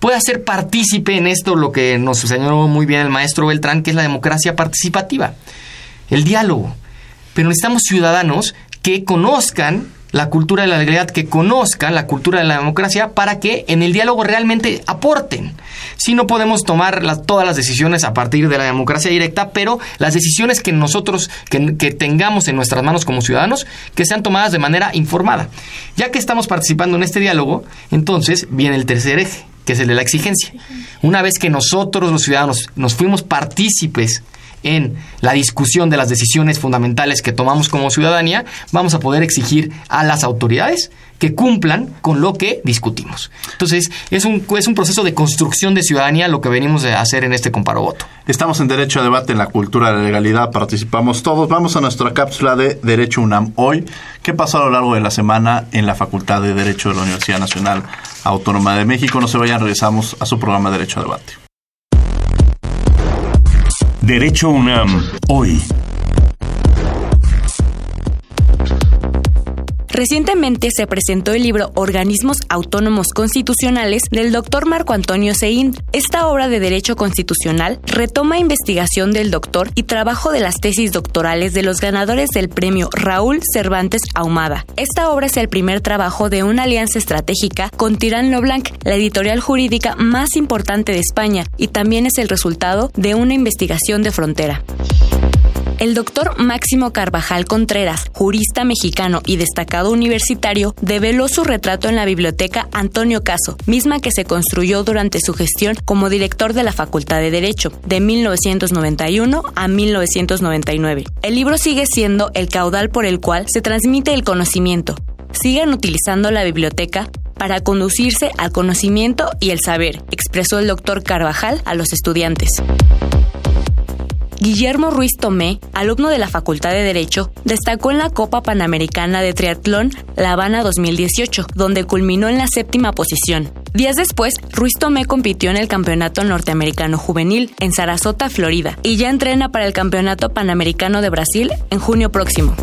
Speaker 10: pueda ser partícipe en esto, lo que nos señaló muy bien el maestro Beltrán, que es la democracia participativa, el diálogo. Pero necesitamos ciudadanos que conozcan la cultura de la legalidad, que conozcan la cultura de la democracia para que en el diálogo realmente aporten. Si no podemos tomar todas las decisiones a partir de la democracia directa, pero las decisiones que nosotros que, tengamos en nuestras manos como ciudadanos, que sean tomadas de manera informada. Ya que estamos participando en este diálogo, entonces viene el tercer eje, que es el de la exigencia. Una vez que nosotros los ciudadanos nos fuimos partícipes en la discusión de las decisiones fundamentales que tomamos como ciudadanía, vamos a poder exigir a las autoridades que cumplan con lo que discutimos. Entonces, es un, es un proceso de construcción de ciudadanía lo que venimos a hacer en este comparo voto.
Speaker 1: Estamos en Derecho a Debate en la Cultura de la Legalidad, participamos todos. Vamos a nuestra cápsula de Derecho UNAM hoy. ¿Qué pasó a lo largo de la semana en la Facultad de Derecho de la Universidad Nacional Autónoma de México? No se vayan, regresamos a su programa Derecho a Debate.
Speaker 9: Derecho UNAM, hoy.
Speaker 12: Recientemente se presentó el libro Organismos Autónomos Constitucionales del doctor Marco Antonio Sein. Esta obra de Derecho Constitucional retoma investigación del doctor y trabajo de las tesis doctorales de los ganadores del premio Raúl Cervantes Ahumada. Esta obra es el primer trabajo de una alianza estratégica con Tirán Leblanc, la editorial jurídica más importante de España, y también es el resultado de una investigación de frontera. El doctor Máximo Carvajal Contreras, jurista mexicano y destacado universitario, develó su retrato en la biblioteca Antonio Caso, misma que se construyó durante su gestión como director de la Facultad de Derecho, de 1991 a 1999. El libro sigue siendo el caudal por el cual se transmite el conocimiento. Sigan utilizando la biblioteca para conducirse al conocimiento y el saber, expresó el doctor Carvajal a los estudiantes. Guillermo Ruiz Tomé, alumno de la Facultad de Derecho, destacó en la Copa Panamericana de Triatlón La Habana 2018, donde culminó en la séptima posición. Días después, Ruiz Tomé compitió en el Campeonato Norteamericano Juvenil en Sarasota, Florida, y ya entrena para el Campeonato Panamericano de Brasil en junio próximo.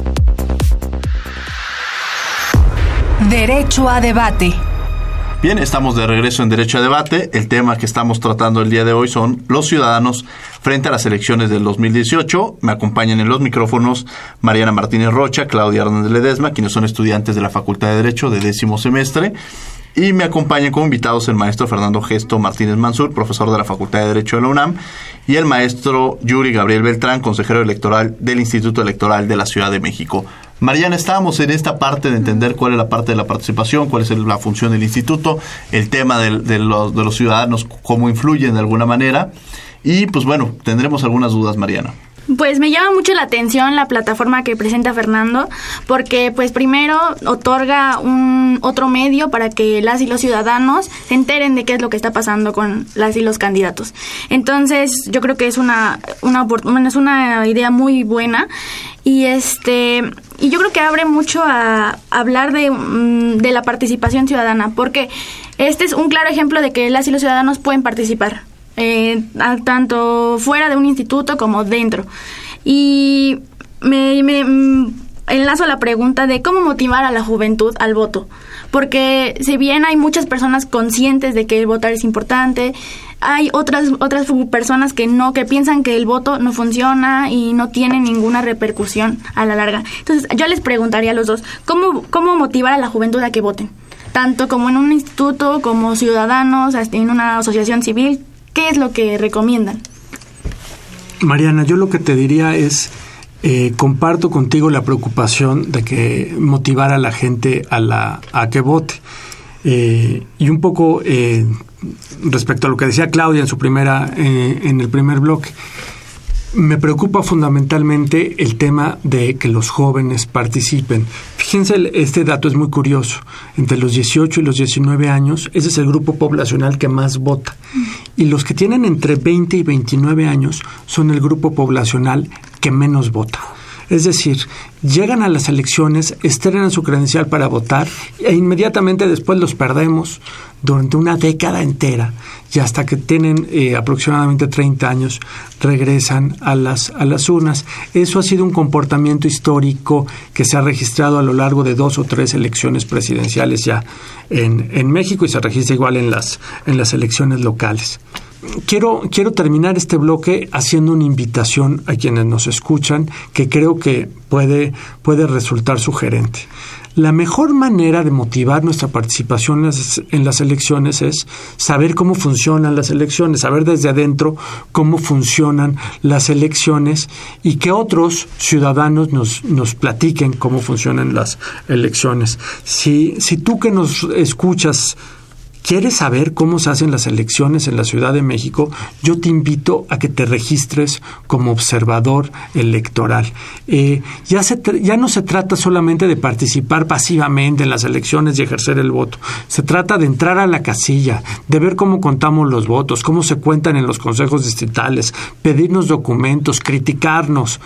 Speaker 4: Derecho a debate.
Speaker 1: Bien, estamos de regreso en Derecho a Debate. El tema que estamos tratando el día de hoy son los ciudadanos frente a las elecciones del 2018. Me acompañan en los micrófonos Mariana Martínez Rocha, Claudia Hernández Ledesma, quienes son estudiantes de la Facultad de Derecho de décimo semestre. Y me acompañan como invitados el maestro Fernando Gesto Martínez Mansur, profesor de la Facultad de Derecho de la UNAM, y el maestro Yuri Gabriel Beltrán, consejero electoral del Instituto Electoral de la Ciudad de México. Mariana, estábamos en esta parte de entender cuál es la parte de la participación, cuál es la función del instituto, el tema de, de, los, de los ciudadanos, cómo influyen de alguna manera. Y pues bueno, tendremos algunas dudas, Mariana.
Speaker 2: Pues me llama mucho la atención la plataforma que presenta Fernando, porque pues primero otorga un otro medio para que las y los ciudadanos se enteren de qué es lo que está pasando con las y los candidatos. Entonces, yo creo que es una una es una idea muy buena y este y yo creo que abre mucho a hablar de, mm, de la participación ciudadana, porque este es un claro ejemplo de que las y los ciudadanos pueden participar eh, tanto fuera de un instituto como dentro. Y me, me mm, enlazo la pregunta de cómo motivar a la juventud al voto. Porque si bien hay muchas personas conscientes de que el votar es importante, hay otras otras personas que no que piensan que el voto no funciona y no tiene ninguna repercusión a la larga. Entonces, yo les preguntaría a los dos, ¿cómo cómo motivar a la juventud a que voten? Tanto como en un instituto, como ciudadanos, en una asociación civil, ¿Qué es lo que recomiendan?
Speaker 11: Mariana, yo lo que te diría es, eh, comparto contigo la preocupación de que motivar a la gente a, la, a que vote. Eh, y un poco eh, respecto a lo que decía Claudia en su primera, en el primer bloque, me preocupa fundamentalmente el tema de que los jóvenes participen. Fíjense, este dato es muy curioso. Entre los 18 y los 19 años, ese es el grupo poblacional que más vota. Y los que tienen entre 20 y 29 años son el grupo poblacional que menos vota. Es decir, llegan a las elecciones, estrenan su credencial para votar e inmediatamente después los perdemos durante una década entera y hasta que tienen eh, aproximadamente 30 años regresan a las, a las urnas. Eso ha sido un comportamiento histórico que se ha registrado a lo largo de dos o tres elecciones presidenciales ya en, en México y se registra igual en las, en las elecciones locales quiero, quiero terminar este bloque haciendo una invitación a quienes nos escuchan que creo que puede, puede resultar sugerente. La mejor manera de motivar nuestra participación en las, elecciones es saber cómo funcionan las elecciones, saber desde adentro cómo funcionan las elecciones y que otros ciudadanos nos, nos platiquen cómo funcionan las elecciones. Si, si tú que nos escuchas ¿Quieres saber cómo se hacen las elecciones en la Ciudad de México? Yo te invito a que te registres como observador electoral. Eh, ya, se, ya no se trata solamente de participar pasivamente en las elecciones y ejercer el voto. Se trata de entrar a la casilla, de ver cómo contamos los votos, cómo se cuentan en los consejos distritales, pedirnos documentos, criticarnos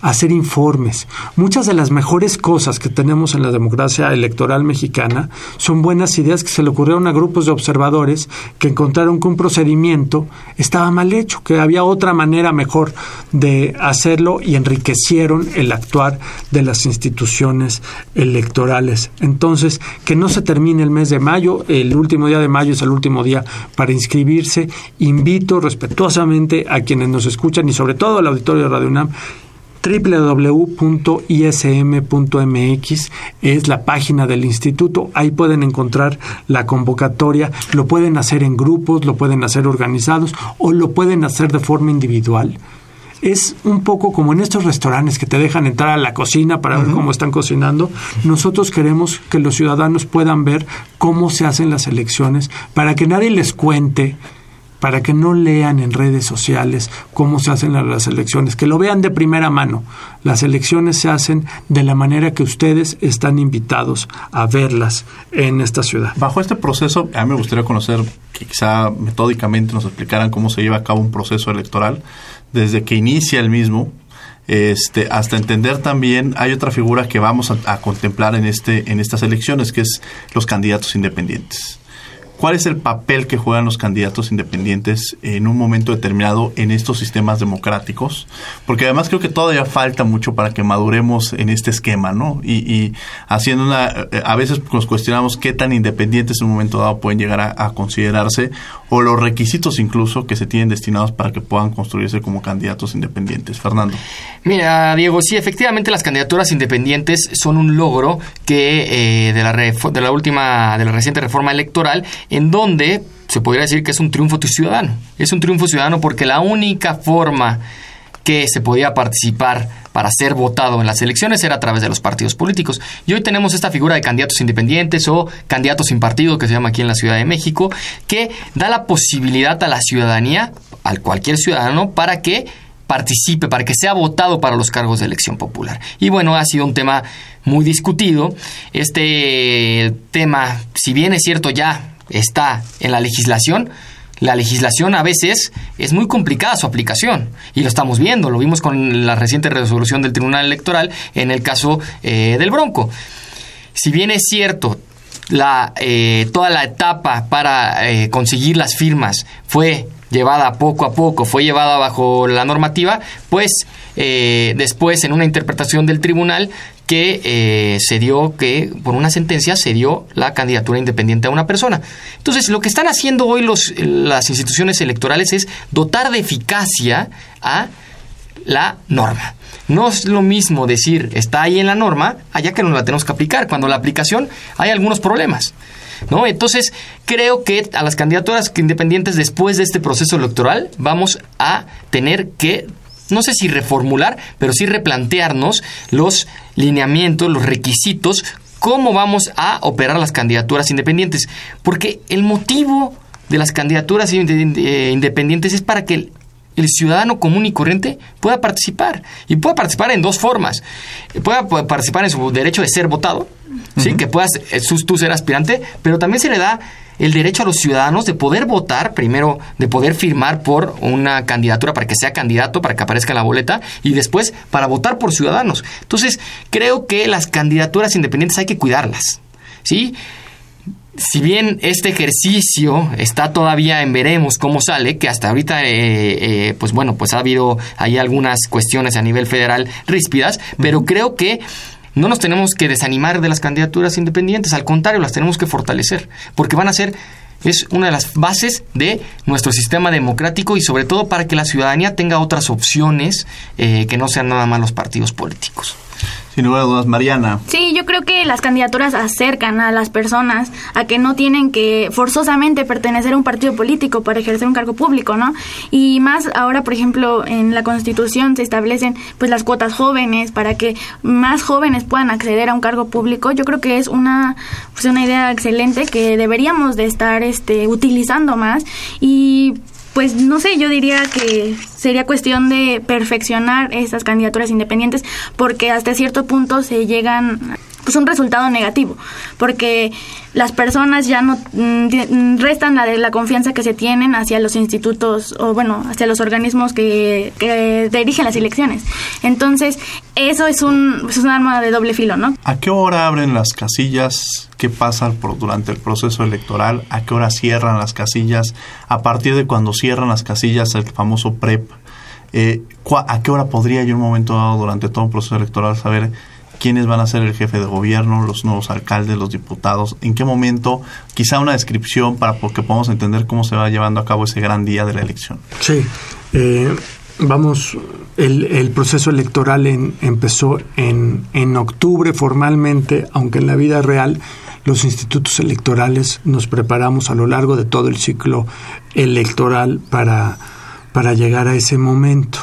Speaker 11: hacer informes. Muchas de las mejores cosas que tenemos en la democracia electoral mexicana son buenas ideas que se le ocurrieron a grupos de observadores que encontraron que un procedimiento estaba mal hecho, que había otra manera mejor de hacerlo y enriquecieron el actuar de las instituciones electorales. Entonces, que no se termine el mes de mayo, el último día de mayo es el último día para inscribirse. Invito respetuosamente a quienes nos escuchan y sobre todo al auditorio de Radio UNAM www.ism.mx es la página del instituto. Ahí pueden encontrar la convocatoria. Lo pueden hacer en grupos, lo pueden hacer organizados o lo pueden hacer de forma individual. Es un poco como en estos restaurantes que te dejan entrar a la cocina para ver cómo están cocinando. Nosotros queremos que los ciudadanos puedan ver cómo se hacen las elecciones para que nadie les cuente para que no lean en redes sociales cómo se hacen las elecciones, que lo vean de primera mano. Las elecciones se hacen de la manera que ustedes están invitados a verlas en esta ciudad.
Speaker 1: Bajo este proceso, a mí me gustaría conocer que quizá metódicamente nos explicaran cómo se lleva a cabo un proceso electoral, desde que inicia el mismo, este, hasta entender también hay otra figura que vamos a, a, contemplar en este en estas elecciones que es los candidatos independientes. ¿Cuál es el papel que juegan los candidatos independientes en un momento determinado en estos sistemas democráticos? Porque además creo que todavía falta mucho para que maduremos en este esquema, ¿no? Y, haciendo una, eh, a veces nos cuestionamos qué tan independientes en un momento dado pueden llegar a, considerarse o los requisitos incluso que se tienen destinados para que puedan construirse como candidatos independientes. Fernando.
Speaker 10: Mira, Diego, sí, efectivamente las candidaturas independientes son un logro que eh, de, la de la última, de la reciente reforma electoral en donde se podría decir que es un triunfo ciudadano. Es un triunfo ciudadano porque la única forma que se podía participar para ser votado en las elecciones era a través de los partidos políticos. Y hoy tenemos esta figura de candidatos independientes o candidatos sin partido que se llama aquí en la Ciudad de México, que da la posibilidad a la ciudadanía, al cualquier ciudadano, para que participe, para que sea votado para los cargos de elección popular. Y bueno, ha sido un tema muy discutido. Este tema, si bien es cierto ya está en la legislación, la legislación a veces es muy complicada su aplicación y lo estamos viendo, lo vimos con la reciente resolución del Tribunal Electoral en el caso eh, del Bronco. Si bien es cierto, la, eh, toda la etapa para eh, conseguir las firmas fue llevada poco a poco, fue llevada bajo la normativa, pues después en una interpretación del tribunal que eh, se dio que por una sentencia se dio la candidatura independiente a una persona. Entonces, lo que están haciendo hoy los, las instituciones electorales es dotar de eficacia a la norma. No es lo mismo decir está ahí en la norma, allá que no la tenemos que aplicar, cuando la aplicación hay algunos problemas. ¿No? Entonces, creo que a las candidaturas independientes después de este proceso electoral vamos a tener que no sé si reformular, pero sí replantearnos los lineamientos, los requisitos, cómo vamos a operar las candidaturas independientes. Porque el motivo de las candidaturas eh, independientes es para que el, ciudadano común y corriente pueda participar. Y pueda participar en dos formas. Pueda participar en su derecho de ser votado, ¿sí? que puedas eh, tú ser aspirante, pero también se le da el derecho a los ciudadanos de poder votar, primero de poder firmar por una candidatura para que sea candidato, para que aparezca en la boleta, y después para votar por ciudadanos. Entonces, creo que las candidaturas independientes hay que cuidarlas. ¿Sí? si bien este ejercicio está todavía en veremos cómo sale, que hasta ahorita, eh, eh, pues bueno, pues ha habido ahí algunas cuestiones a nivel federal ríspidas, pero creo que no nos tenemos que desanimar de las candidaturas independientes, al contrario, las tenemos que fortalecer, porque van a ser es una de las bases de nuestro sistema democrático y sobre todo para que la ciudadanía tenga otras opciones eh, que no sean nada más los partidos políticos.
Speaker 1: Sin lugar a dudas, Mariana.
Speaker 2: Sí, yo creo que las candidaturas acercan a las personas a que no tienen que forzosamente pertenecer a un partido político para ejercer un cargo público, ¿no? Y más ahora, por ejemplo, en la Constitución se establecen pues las cuotas jóvenes para que más jóvenes puedan acceder a un cargo público. Yo creo que es una pues una idea excelente que deberíamos de estar este utilizando más y pues no sé, yo diría que sería cuestión de perfeccionar estas candidaturas independientes porque hasta cierto punto se llegan pues un resultado negativo porque las personas ya no mm, mm, restan la, la confianza que se tienen hacia los institutos o bueno hacia los organismos que, que dirigen las elecciones. Entonces eso es un, es un arma de doble filo no
Speaker 1: a qué hora abren las casillas qué pasa por, durante el proceso electoral a qué hora cierran las casillas a partir de cuando cierran las casillas el famoso prep eh, a qué hora podría yo en un momento dado durante todo un proceso electoral saber quiénes van a ser el jefe de gobierno, los nuevos alcaldes, los diputados, en qué momento, quizá una descripción para que podamos entender cómo se va llevando a cabo ese gran día de la elección.
Speaker 11: Sí, eh, vamos, el, proceso electoral empezó en, en octubre formalmente, aunque en la vida real los institutos electorales nos preparamos a lo largo de todo el ciclo electoral para, para llegar a ese momento.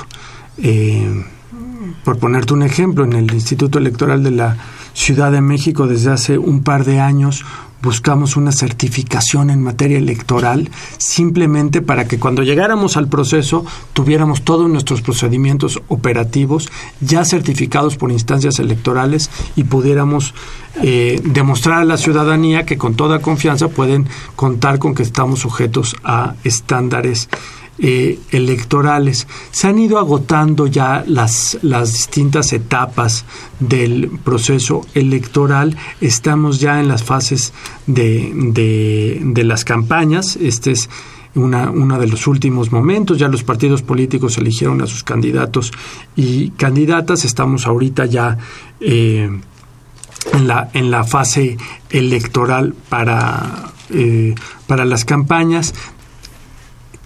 Speaker 11: Eh, por ponerte un ejemplo, en el Instituto Electoral de la Ciudad de México desde hace un par de años buscamos una certificación en materia electoral simplemente para que cuando llegáramos al proceso tuviéramos todos nuestros procedimientos operativos ya certificados por instancias electorales y pudiéramos eh, demostrar a la ciudadanía que con toda confianza pueden contar con que estamos sujetos a estándares eh, electorales. Se han ido agotando ya las, las distintas etapas del proceso electoral. Estamos ya en las fases de, de, las campañas. Este es una, uno de los últimos momentos. Ya los partidos políticos eligieron a sus candidatos y candidatas. Estamos ahorita ya eh, en, la, en la fase electoral para, eh, para las campañas.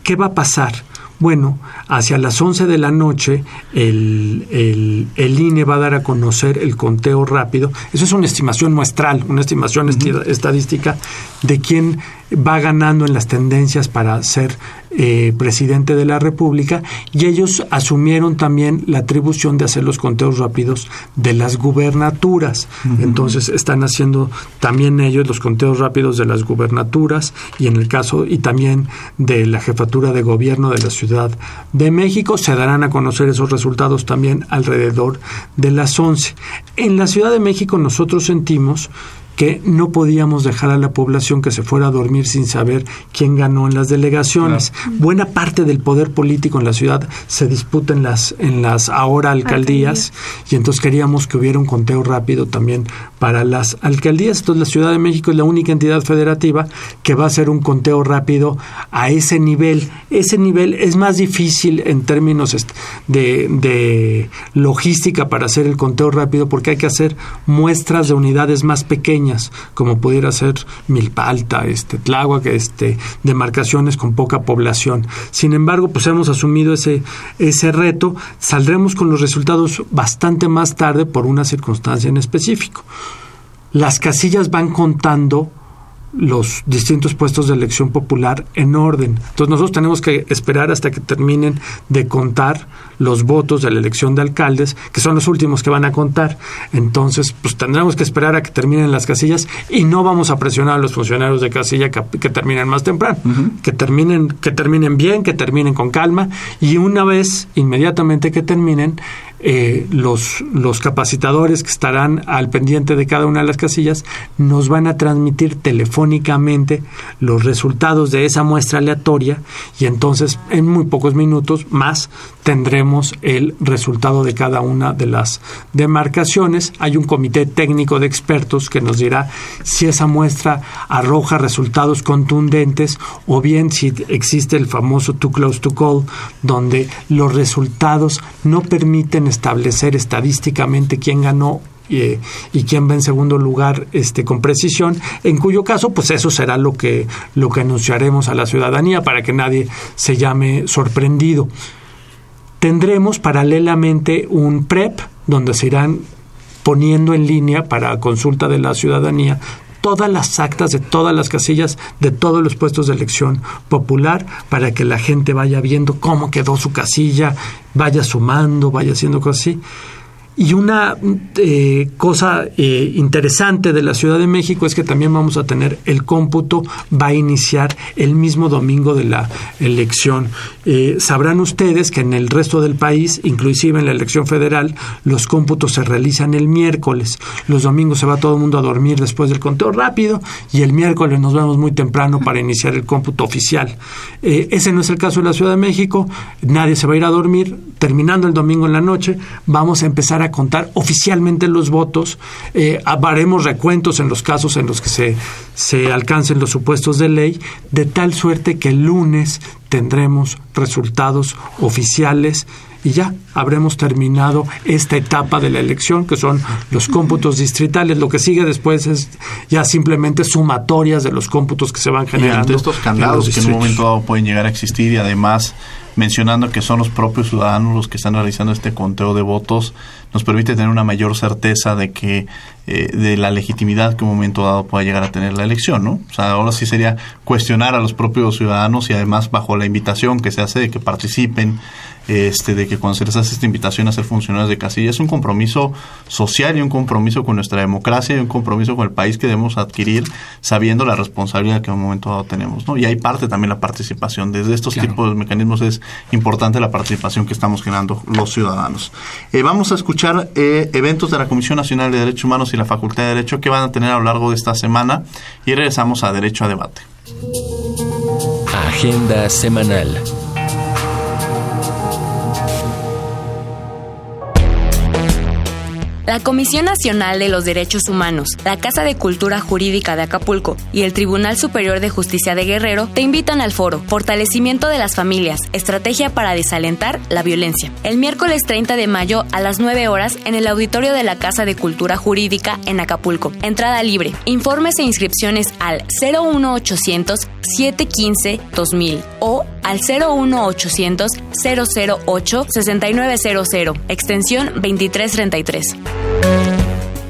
Speaker 11: ¿Qué va a pasar? Bueno, hacia las 11 de la noche el, el, INE va a dar a conocer el conteo rápido. Eso es una estimación muestral, una estimación estadística de quién va ganando en las tendencias para ser eh, presidente de la República y ellos asumieron también la atribución de hacer los conteos rápidos de las gubernaturas. Entonces están haciendo también ellos los conteos rápidos de las gubernaturas y en el caso y también de la jefatura de gobierno de la Ciudad de México se darán a conocer esos resultados también alrededor de las 11. En la Ciudad de México nosotros sentimos que no podíamos dejar a la población que se fuera a dormir sin saber quién ganó en las delegaciones. Buena parte del poder político en la ciudad se disputa en las, en las ahora alcaldías y entonces queríamos que hubiera un conteo rápido también para las alcaldías. Entonces la Ciudad de México es la única entidad federativa que va a hacer un conteo rápido a ese nivel. Ese nivel es más difícil en términos de, de logística para hacer el conteo rápido porque hay que hacer muestras de unidades más pequeñas como pudiera ser Milpalta, este, Tláhuac, este, demarcaciones con poca población. Sin embargo, pues hemos asumido ese, ese reto, saldremos con los resultados bastante más tarde por una circunstancia en específico. Las casillas van contando los distintos puestos de elección popular en orden. Entonces nosotros tenemos que esperar hasta que terminen de contar los votos de la elección de alcaldes, que son los últimos que van a contar. Entonces, pues tendremos que esperar a que terminen las casillas y no vamos a presionar a los funcionarios de casilla que, terminen más temprano, que terminen que terminen bien, que terminen con calma y una vez inmediatamente que terminen eh, los, los capacitadores que estarán al pendiente de cada una de las casillas nos van a transmitir telefónicamente los resultados de esa muestra aleatoria y entonces en muy pocos minutos más tendremos el resultado de cada una de las demarcaciones. Hay un comité técnico de expertos que nos dirá si esa muestra arroja resultados contundentes o bien si existe el famoso too close to call, donde los resultados no permiten establecer estadísticamente quién ganó y, y, quién va en segundo lugar este con precisión en cuyo caso pues eso será lo que lo que anunciaremos a la ciudadanía para que nadie se llame sorprendido. Tendremos paralelamente un PREP donde se irán poniendo en línea para consulta de la ciudadanía todas las actas de todas las casillas de todos los puestos de elección popular para que la gente vaya viendo cómo quedó su casilla, vaya sumando, vaya haciendo cosas así. Y una eh, cosa eh, interesante de la Ciudad de México es que también vamos a tener el cómputo, va a iniciar el mismo domingo de la elección. Eh, sabrán ustedes que en el resto del país, inclusive en la elección federal, los cómputos se realizan el miércoles. Los domingos se va todo el mundo a dormir después del conteo rápido y el miércoles nos vemos muy temprano para iniciar el cómputo oficial. ese no es el caso de la Ciudad de México, nadie se va a ir a dormir. Terminando el domingo en la noche, vamos a empezar a contar oficialmente los votos, eh, haremos recuentos en los casos en los que se, se alcancen los supuestos de ley, de tal suerte que el lunes tendremos resultados oficiales y ya habremos terminado esta etapa de la elección, que son los cómputos distritales. Lo que sigue después es ya simplemente sumatorias de los cómputos que se van generando.
Speaker 1: Y estos candados que en un momento dado pueden llegar a existir y además mencionando que son los propios ciudadanos los que están realizando este conteo de votos, nos permite tener una mayor certeza de que eh, de la legitimidad que un momento dado pueda llegar a tener la elección, ¿no? O sea, ahora sí sería cuestionar a los propios ciudadanos y además bajo la invitación que se hace de que participen este, de que cuando se les hace esta invitación a ser funcionarios de casilla, es un compromiso social y un compromiso con nuestra democracia y un compromiso con el país que debemos adquirir sabiendo la responsabilidad que en un momento dado tenemos. ¿no? Y hay parte también la participación. Desde estos tipos de mecanismos es importante la participación que estamos generando los ciudadanos. Eh, vamos a escuchar eh, eventos de la Comisión Nacional de Derechos Humanos y la Facultad de Derecho que van a tener a lo largo de esta semana y regresamos a Derecho a Debate.
Speaker 13: Agenda semanal.
Speaker 12: La Comisión Nacional de los Derechos Humanos, la Casa de Cultura Jurídica de Acapulco y el Tribunal Superior de Justicia de Guerrero te invitan al foro Fortalecimiento de las Familias, Estrategia para Desalentar la Violencia. El miércoles 30 de mayo a las 9 horas en el auditorio de la Casa de Cultura Jurídica en Acapulco. Entrada libre. Informes e inscripciones al 01800 715 2000 o al 01800 008 6900, extensión 2333.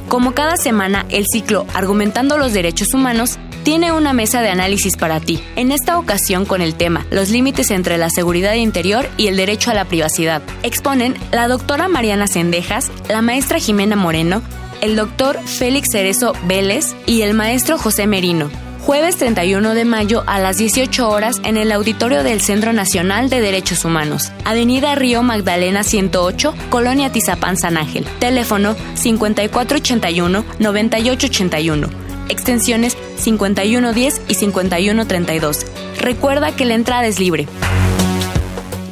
Speaker 12: Como cada semana, el ciclo Argumentando los Derechos Humanos tiene una mesa de análisis para ti, en esta ocasión con el tema Los límites entre la seguridad interior y el derecho a la privacidad. Exponen la doctora Mariana Sendejas, la maestra Jimena Moreno, el doctor Félix Cerezo Vélez y el maestro José Merino. Jueves 31 de mayo a las 18 horas en el auditorio del Centro Nacional de Derechos Humanos, Avenida Río Magdalena 108, Colonia Tizapán San Ángel. Teléfono 5481-9881. Extensiones 5110 y 5132. Recuerda que la entrada es libre.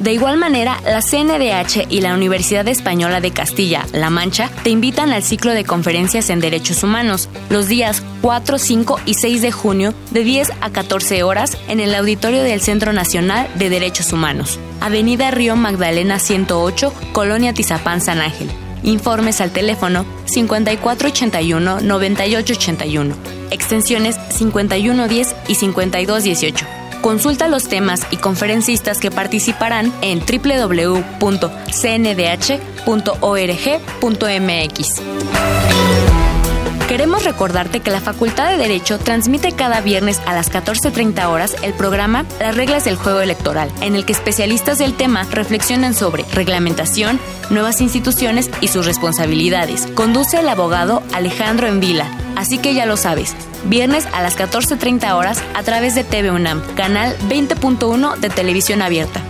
Speaker 12: De igual manera, la CNDH y la Universidad Española de Castilla-La Mancha te invitan al ciclo de conferencias en derechos humanos los días 4, 5 y 6 de junio de 10 a 14 horas en el auditorio del Centro Nacional de Derechos Humanos, Avenida Río Magdalena 108, Colonia Tizapán San Ángel. Informes al teléfono 5481-9881, extensiones 5110 y 5218. Consulta los temas y conferencistas que participarán en www.cndh.org.mx. Queremos recordarte que la Facultad de Derecho transmite cada viernes a las 14.30 horas el programa Las reglas del juego electoral, en el que especialistas del tema reflexionan sobre reglamentación, nuevas instituciones y sus responsabilidades. Conduce el abogado Alejandro Envila. Así que ya lo sabes, viernes a las 14.30 horas a través de TV UNAM, canal 20.1 de televisión abierta.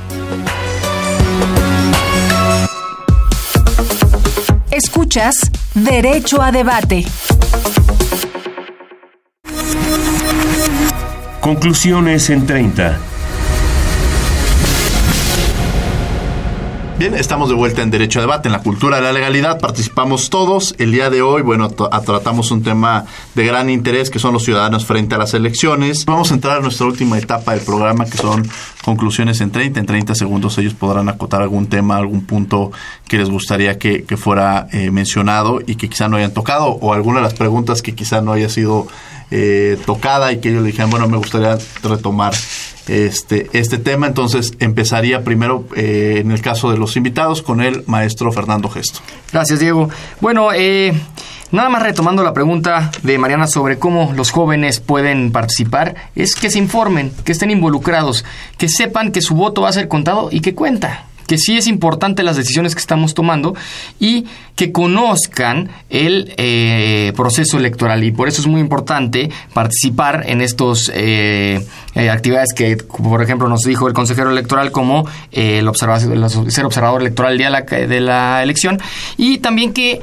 Speaker 4: Escuchas Derecho a Debate.
Speaker 9: Conclusiones en 30.
Speaker 1: Bien, estamos de vuelta en Derecho a Debate, en la cultura de la legalidad. Participamos todos. El día de hoy, bueno, tratamos un tema de gran interés que son los ciudadanos frente a las elecciones. Vamos a entrar a nuestra última etapa del programa, que son conclusiones en 30. En 30 segundos ellos podrán acotar algún tema, algún punto que les gustaría que, fuera eh, mencionado y que quizá no hayan tocado, o alguna de las preguntas que quizá no haya sido eh, tocada y que ellos le dijeran, bueno, me gustaría retomar este, este tema. Entonces empezaría primero, eh, en el caso de los invitados, con el maestro Fernando Gesto.
Speaker 10: Gracias, Diego. Bueno, eh, nada más retomando la pregunta de Mariana sobre cómo los jóvenes pueden participar, es que se informen, que estén involucrados, que sepan que su voto va a ser contado y que cuenta que sí es importante las decisiones que estamos tomando y que conozcan el eh, proceso electoral. Y por eso es muy importante participar en estas eh, eh, actividades que, por ejemplo, nos dijo el consejero electoral como el ser observador electoral el día de la elección y también que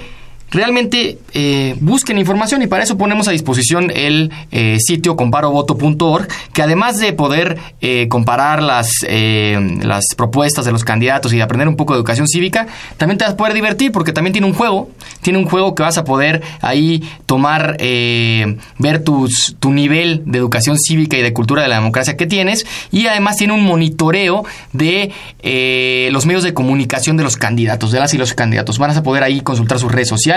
Speaker 10: realmente eh, busquen información y para eso ponemos a disposición el eh, sitio comparovoto.org que además de poder eh, comparar las, las propuestas de los candidatos y aprender un poco de educación cívica, también te vas a poder divertir porque también tiene un juego, tiene un juego que vas a poder ahí tomar, ver tus, tu nivel de educación cívica y de cultura de la democracia que tienes y además tiene un monitoreo de los medios de comunicación de los candidatos, de las y los candidatos. Van a poder ahí consultar sus redes sociales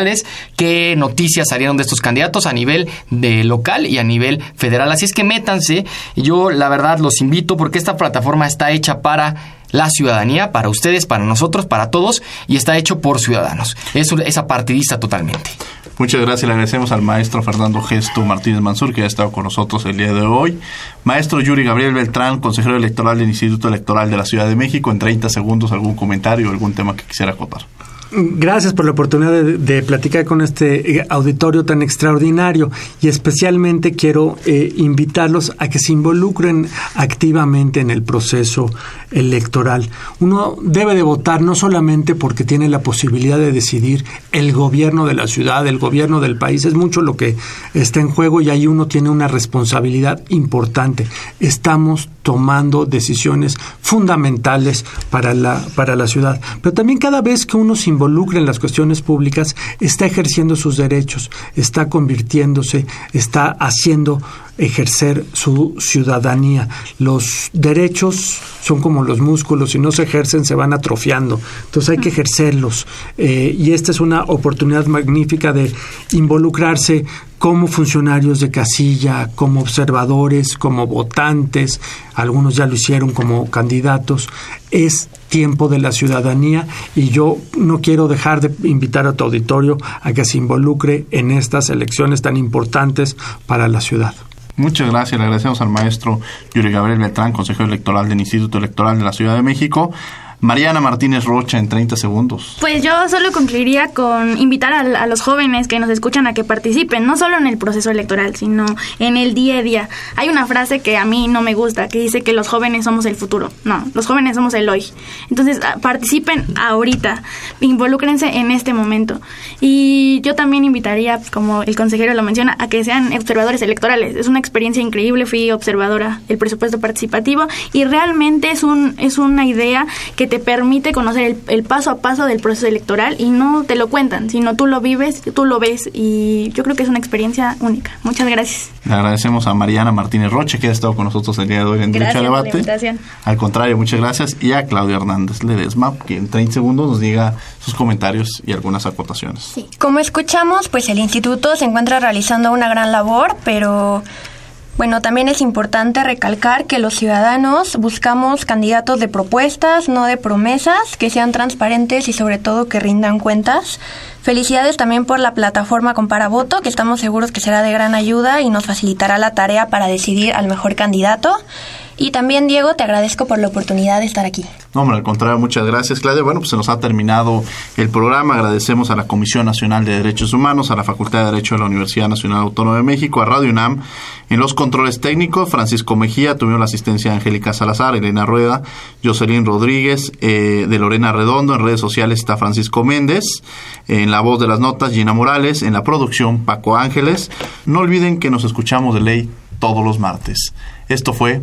Speaker 10: qué noticias salieron de estos candidatos a nivel de local y a nivel federal. Así es que métanse. Yo la verdad los invito porque esta plataforma está hecha para la ciudadanía, para ustedes, para nosotros, para todos, y está hecho por ciudadanos. Es esa partidista totalmente.
Speaker 1: Muchas gracias, le agradecemos al maestro Fernando Gesto Martínez Mansur, que ha estado con nosotros el día de hoy. Maestro Yuri Gabriel Beltrán, consejero electoral del Instituto Electoral de la Ciudad de México, en 30 segundos, algún comentario, algún tema que quisiera acotar.
Speaker 11: Gracias por la oportunidad de, platicar con este eh, auditorio tan extraordinario y especialmente quiero eh, invitarlos a que se involucren activamente en el proceso electoral. Uno debe de votar no solamente porque tiene la posibilidad de decidir el gobierno de la ciudad, el gobierno del país, es mucho lo que está en juego y ahí uno tiene una responsabilidad importante. Estamos tomando decisiones fundamentales para la, para la ciudad. Pero también cada vez que uno se involucra en las cuestiones públicas, está ejerciendo sus derechos, está convirtiéndose, está haciendo ejercer su ciudadanía. Los derechos son como los músculos, si no se ejercen se van atrofiando, entonces hay que ejercerlos. Eh, y esta es una oportunidad magnífica de involucrarse como funcionarios de casilla, como observadores, como votantes, algunos ya lo hicieron como candidatos, es tiempo de la ciudadanía y yo no quiero dejar de invitar a tu auditorio a que se involucre en estas elecciones tan importantes para la ciudad.
Speaker 1: Muchas gracias, le agradecemos al maestro Yuri Gabriel Beltrán, consejero electoral del Instituto Electoral de la Ciudad de México. Mariana Martínez Rocha en 30 segundos.
Speaker 2: Pues yo solo concluiría con invitar a, los jóvenes que nos escuchan a que participen, no solo en el proceso electoral, sino en el día a día. Hay una frase que a mí no me gusta, que dice que los jóvenes somos el futuro. No, los jóvenes somos el hoy. Entonces, ah, participen ahorita, involúcrense en este momento. Y yo también invitaría, como el consejero lo menciona, a que sean observadores electorales. Es una experiencia increíble, fui observadora del presupuesto participativo y realmente es, un, es una idea que te permite conocer el, paso a paso del proceso electoral y no te lo cuentan, sino tú lo vives, tú lo ves y yo creo que es una experiencia única. Muchas gracias.
Speaker 1: Le agradecemos a Mariana Martínez Roche que ha estado con nosotros el día de hoy en Derecho a Debate. Al contrario, muchas gracias. Y a Claudia Hernández Ledesma, que en 30 segundos nos diga sus comentarios y algunas acotaciones.
Speaker 3: Como escuchamos, pues el instituto se encuentra realizando una gran labor, pero bueno, también es importante recalcar que los ciudadanos buscamos candidatos de propuestas, no de promesas, que sean transparentes y sobre todo que rindan cuentas. Felicidades también por la plataforma Compara Voto, que estamos seguros que será de gran ayuda y nos facilitará la tarea para decidir al mejor candidato. Y también, Diego, te agradezco por la oportunidad de estar aquí.
Speaker 1: No, hombre, al contrario, muchas gracias, Claudia. Bueno, pues se nos ha terminado el programa. Agradecemos a la Comisión Nacional de Derechos Humanos, a la Facultad de Derecho de la Universidad Nacional Autónoma de México, a Radio UNAM. En los controles técnicos, Francisco Mejía, tuvimos la asistencia de Angélica Salazar, Elena Rueda, Jocelyn Rodríguez, eh, de Lorena Redondo. En redes sociales está Francisco Méndez. En la voz de las notas, Gina Morales. En la producción, Paco Ángeles. No olviden que nos escuchamos de ley todos los martes. Esto fue